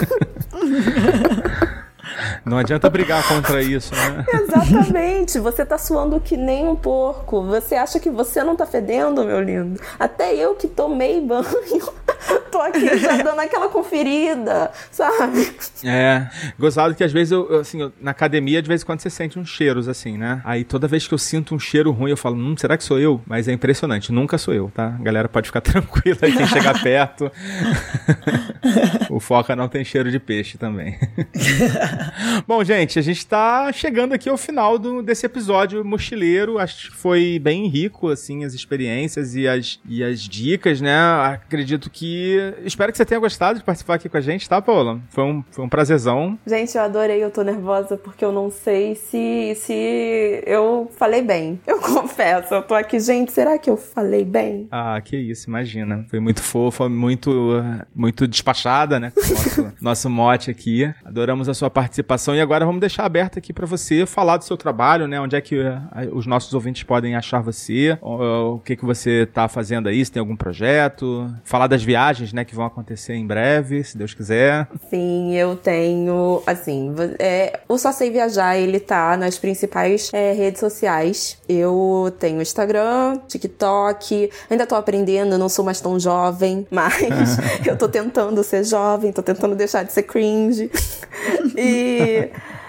Speaker 2: Não adianta brigar contra isso, né? [LAUGHS]
Speaker 4: Exatamente. Você tá suando que nem um porco. Você acha que você não tá fedendo, meu lindo? Até eu que tomei banho [LAUGHS] tô aqui já dando aquela conferida, sabe?
Speaker 2: É, gozado que às vezes eu, assim, eu- na academia, de vez em quando você sente uns cheiros, assim, né? Aí toda vez que eu sinto um cheiro ruim, eu falo, hum, será que sou eu? Mas é impressionante, nunca sou eu, tá? A galera pode ficar [LAUGHS] tranquila aí, quem chegar perto. o Foca não tem cheiro de peixe também. Bom, gente, a gente tá chegando aqui ao final do, desse episódio mochileiro. Acho que foi bem rico, assim, as experiências e as, e as dicas, né? Acredito que. Espero que você tenha gostado de participar aqui com a gente, tá, Paula? Foi um, foi um prazerzão.
Speaker 4: Gente, eu adorei, eu tô nervosa porque eu não sei se, se eu falei bem. Eu [LAUGHS] confesso, eu tô aqui, gente, será que eu falei bem?
Speaker 2: Ah, que isso, imagina. Foi muito fofa, muito, muito despachada, né? Com o nosso, [LAUGHS] nosso mote aqui. Adoramos a sua participação e agora vamos deixar aberto aqui pra você falar do seu trabalho, né? Onde é que uh, os nossos ouvintes podem achar você, o, que que você tá fazendo aí, se tem algum projeto, falar das viagens, né, que vão acontecer em breve, se Deus quiser.
Speaker 4: Sim, eu tenho, assim, é, o Só Sei Viajar, ele tá nas principais é, redes sociais. Eu tenho Instagram, TikTok, ainda tô aprendendo, não sou mais tão jovem, [LAUGHS] mas [LAUGHS] eu tô tentando ser jovem, tô tentando deixar de ser cringe. [LAUGHS] e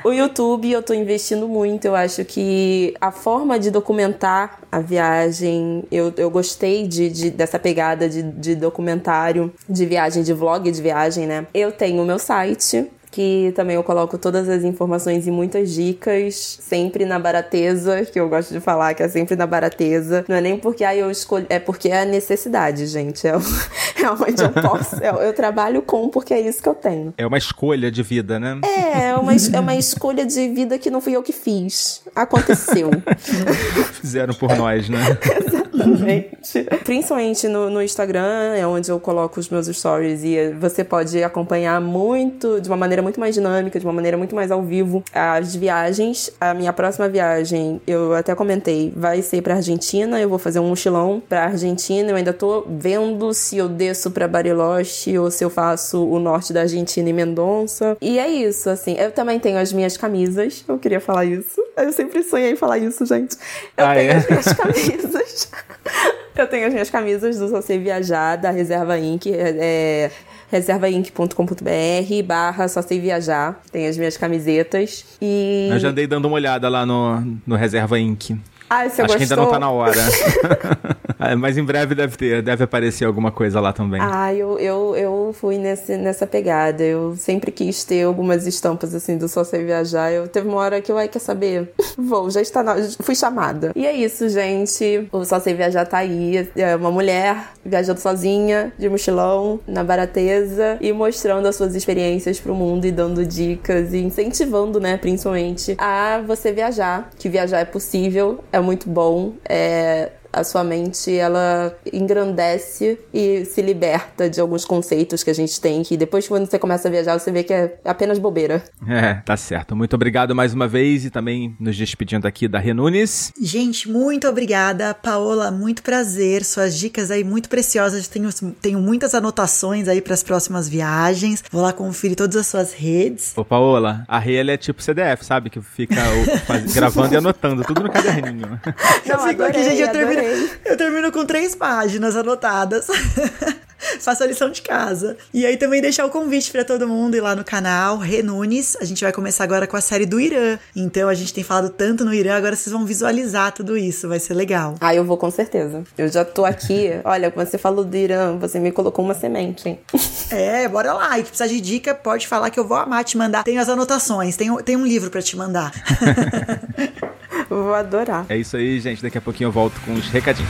Speaker 4: o YouTube eu tô investindo muito, eu acho que a forma de documentar a viagem, eu, eu gostei de, de- dessa pegada de, de documentário, de viagem, de vlog de viagem, né? Eu tenho o meu site, que também eu coloco todas as informações e muitas dicas, sempre na barateza, que eu gosto de falar que é sempre na barateza. Não é nem porque ah, eu escolhi, é porque é a necessidade, gente. É, o- [LAUGHS] é onde eu posso. é- eu trabalho com porque é isso que eu tenho.
Speaker 2: É uma escolha de vida, né?
Speaker 4: É, é uma, es- é uma escolha de vida que não fui eu que fiz. Aconteceu. [LAUGHS]
Speaker 2: Fizeram por nós, né? [LAUGHS]
Speaker 4: Exatamente. [LAUGHS] Principalmente no, no Instagram, é onde eu coloco os meus stories e você pode acompanhar muito, de uma maneira muito mais dinâmica, de uma maneira muito mais ao vivo, as viagens. A minha próxima viagem, eu até comentei, vai ser pra Argentina. Eu vou fazer um mochilão pra Argentina. Eu ainda tô vendo se eu desço pra Bariloche ou se eu faço o norte da Argentina e Mendonça. E é isso, assim. Eu também tenho as minhas camisas. Eu queria falar isso. Eu sempre sonhei em falar isso, gente. Eu
Speaker 2: Ah,
Speaker 4: tenho
Speaker 2: é?
Speaker 4: as minhas [LAUGHS] camisas. Eu tenho as minhas camisas do Só Sei Viajar, da Reserva Inc. É, reservainc.com.br barra Só Sei Viajar. Tem as minhas camisetas. E...
Speaker 2: Eu já andei dando uma olhada lá no, no Reserva Inc.
Speaker 4: Ai, você
Speaker 2: Acho
Speaker 4: gostou?
Speaker 2: que ainda não tá na hora. [LAUGHS] Ah, Mas em breve deve ter, deve aparecer alguma coisa lá também.
Speaker 4: Ah, eu, eu, eu fui nesse, nessa pegada. Eu sempre quis ter algumas estampas assim do Só Sei Viajar. Eu teve uma hora que eu, ai, quer saber? [LAUGHS] Vou, já está na, fui chamada. E é isso, gente. O Só Sei Viajar tá aí. É uma mulher viajando sozinha, de mochilão, na barateza e mostrando as suas experiências pro mundo e dando dicas e incentivando, né, principalmente, a você viajar. Que viajar é possível, é muito bom, é a sua mente ela engrandece e se liberta de alguns conceitos que a gente tem que depois quando você começa a viajar você vê que é apenas bobeira.
Speaker 2: É, tá certo. Muito obrigado mais uma vez e também nos despedindo aqui da Renunes.
Speaker 3: Gente, muito obrigada. Paola, muito prazer. Suas dicas aí muito preciosas. Tenho, tenho muitas anotações aí para as próximas viagens. Vou lá conferir todas as suas redes.
Speaker 2: Ô, Paola, a ela é tipo CDF, sabe? Que fica o- faz- gravando e anotando tudo no caderninho. [LAUGHS]
Speaker 3: eu fico aqui, gente, eu eu termino com três páginas anotadas. [LAUGHS] Faço a lição de casa. E aí também deixar o convite pra todo mundo ir lá no canal Renunes. A gente vai começar agora com a série do Irã. Então a gente tem falado tanto no Irã, agora vocês vão visualizar tudo isso. Vai ser legal.
Speaker 4: Ah, eu vou com certeza. Eu já tô aqui. [LAUGHS] Olha, quando você falou do Irã, você me colocou uma semente, hein? [LAUGHS]
Speaker 3: É, bora lá. E que precisar de dica, pode falar que eu vou amar te mandar. Tenho as anotações, tenho, tenho um livro pra te mandar. [LAUGHS]
Speaker 4: Vou adorar.
Speaker 2: É isso aí, gente. Daqui a pouquinho eu volto com os recadinhos.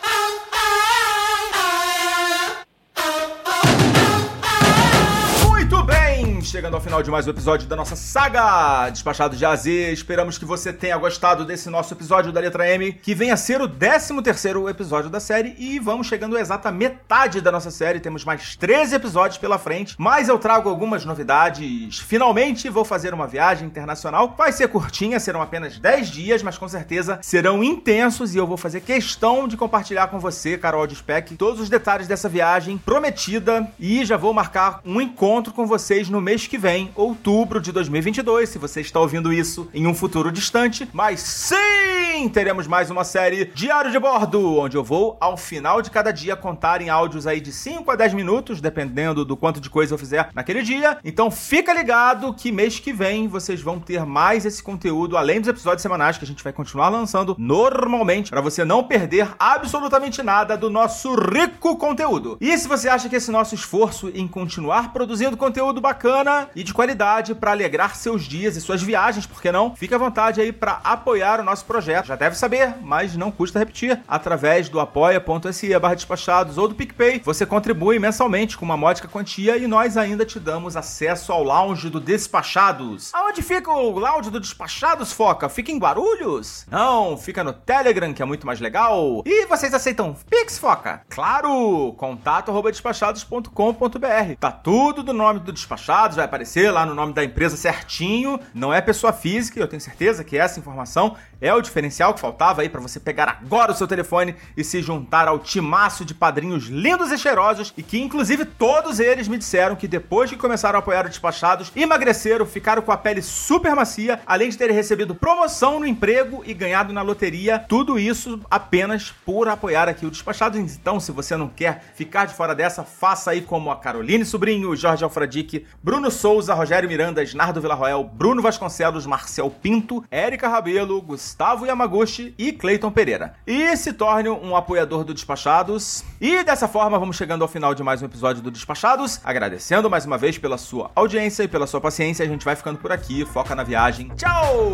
Speaker 2: Chegando ao final de mais um episódio da nossa saga Despachados de AZ. Esperamos que você tenha gostado desse nosso episódio da letra M, que vem a ser o 13 terceiro episódio da série e vamos chegando a exata metade da nossa série. Temos mais 13 episódios pela frente, mas eu trago algumas novidades. Finalmente vou fazer uma viagem internacional. Vai ser curtinha, serão apenas 10 dias, mas com certeza serão intensos e eu vou fazer questão de compartilhar com você, Carol de Speck, todos os detalhes dessa viagem prometida e já vou marcar um encontro com vocês no mês que vem, outubro de 2022, se você está ouvindo isso em um futuro distante. Mas sim, teremos mais uma série Diário de Bordo, onde eu vou, ao final de cada dia, contar em áudios aí de 5 a 10 minutos, dependendo do quanto de coisa eu fizer naquele dia. Então fica ligado que mês que vem vocês vão ter mais esse conteúdo, além dos episódios semanais que a gente vai continuar lançando normalmente, para você não perder absolutamente nada do nosso rico conteúdo. E se você acha que esse nosso esforço em continuar produzindo conteúdo bacana e de qualidade para alegrar seus dias e suas viagens, por que não? Fique à vontade aí para apoiar o nosso projeto. Já deve saber, mas não custa repetir. Através do apoia.se barra despachados ou do PicPay, você contribui mensalmente com uma módica quantia e nós ainda te damos acesso ao lounge do Despachados. Aonde fica o lounge do Despachados, Foca? Fica em Guarulhos? Não, fica no Telegram, que é muito mais legal. E vocês aceitam Pix, Foca? Claro! Contato arroba despachados.com.br. Tá tudo do nome do Despachados, vai aparecer lá no nome da empresa certinho. Não é pessoa física, eu tenho certeza que essa informação é o diferencial que faltava aí para você pegar agora o seu telefone e se juntar ao timaço de padrinhos lindos e cheirosos e que inclusive todos eles me disseram que depois que começaram a apoiar o Despachados, emagreceram, ficaram com a pele super macia, além de terem recebido promoção no emprego e ganhado na loteria, tudo isso apenas por apoiar aqui o Despachados. Então, se você não quer ficar de fora dessa, faça aí como a Caroline Sobrinho, Jorge Alfradique, Bruno Souza, Rogério Miranda, Nardo Villarroel, Bruno Vasconcelos, Marcel Pinto, Érica Rabelo, Gustavo Yamaguchi e Cleiton Pereira. E se torne um apoiador do Despachados. E dessa forma, vamos chegando ao final de mais um episódio do Despachados, agradecendo mais uma vez pela sua audiência e pela sua paciência. A gente vai ficando por aqui, foca na viagem. Tchau!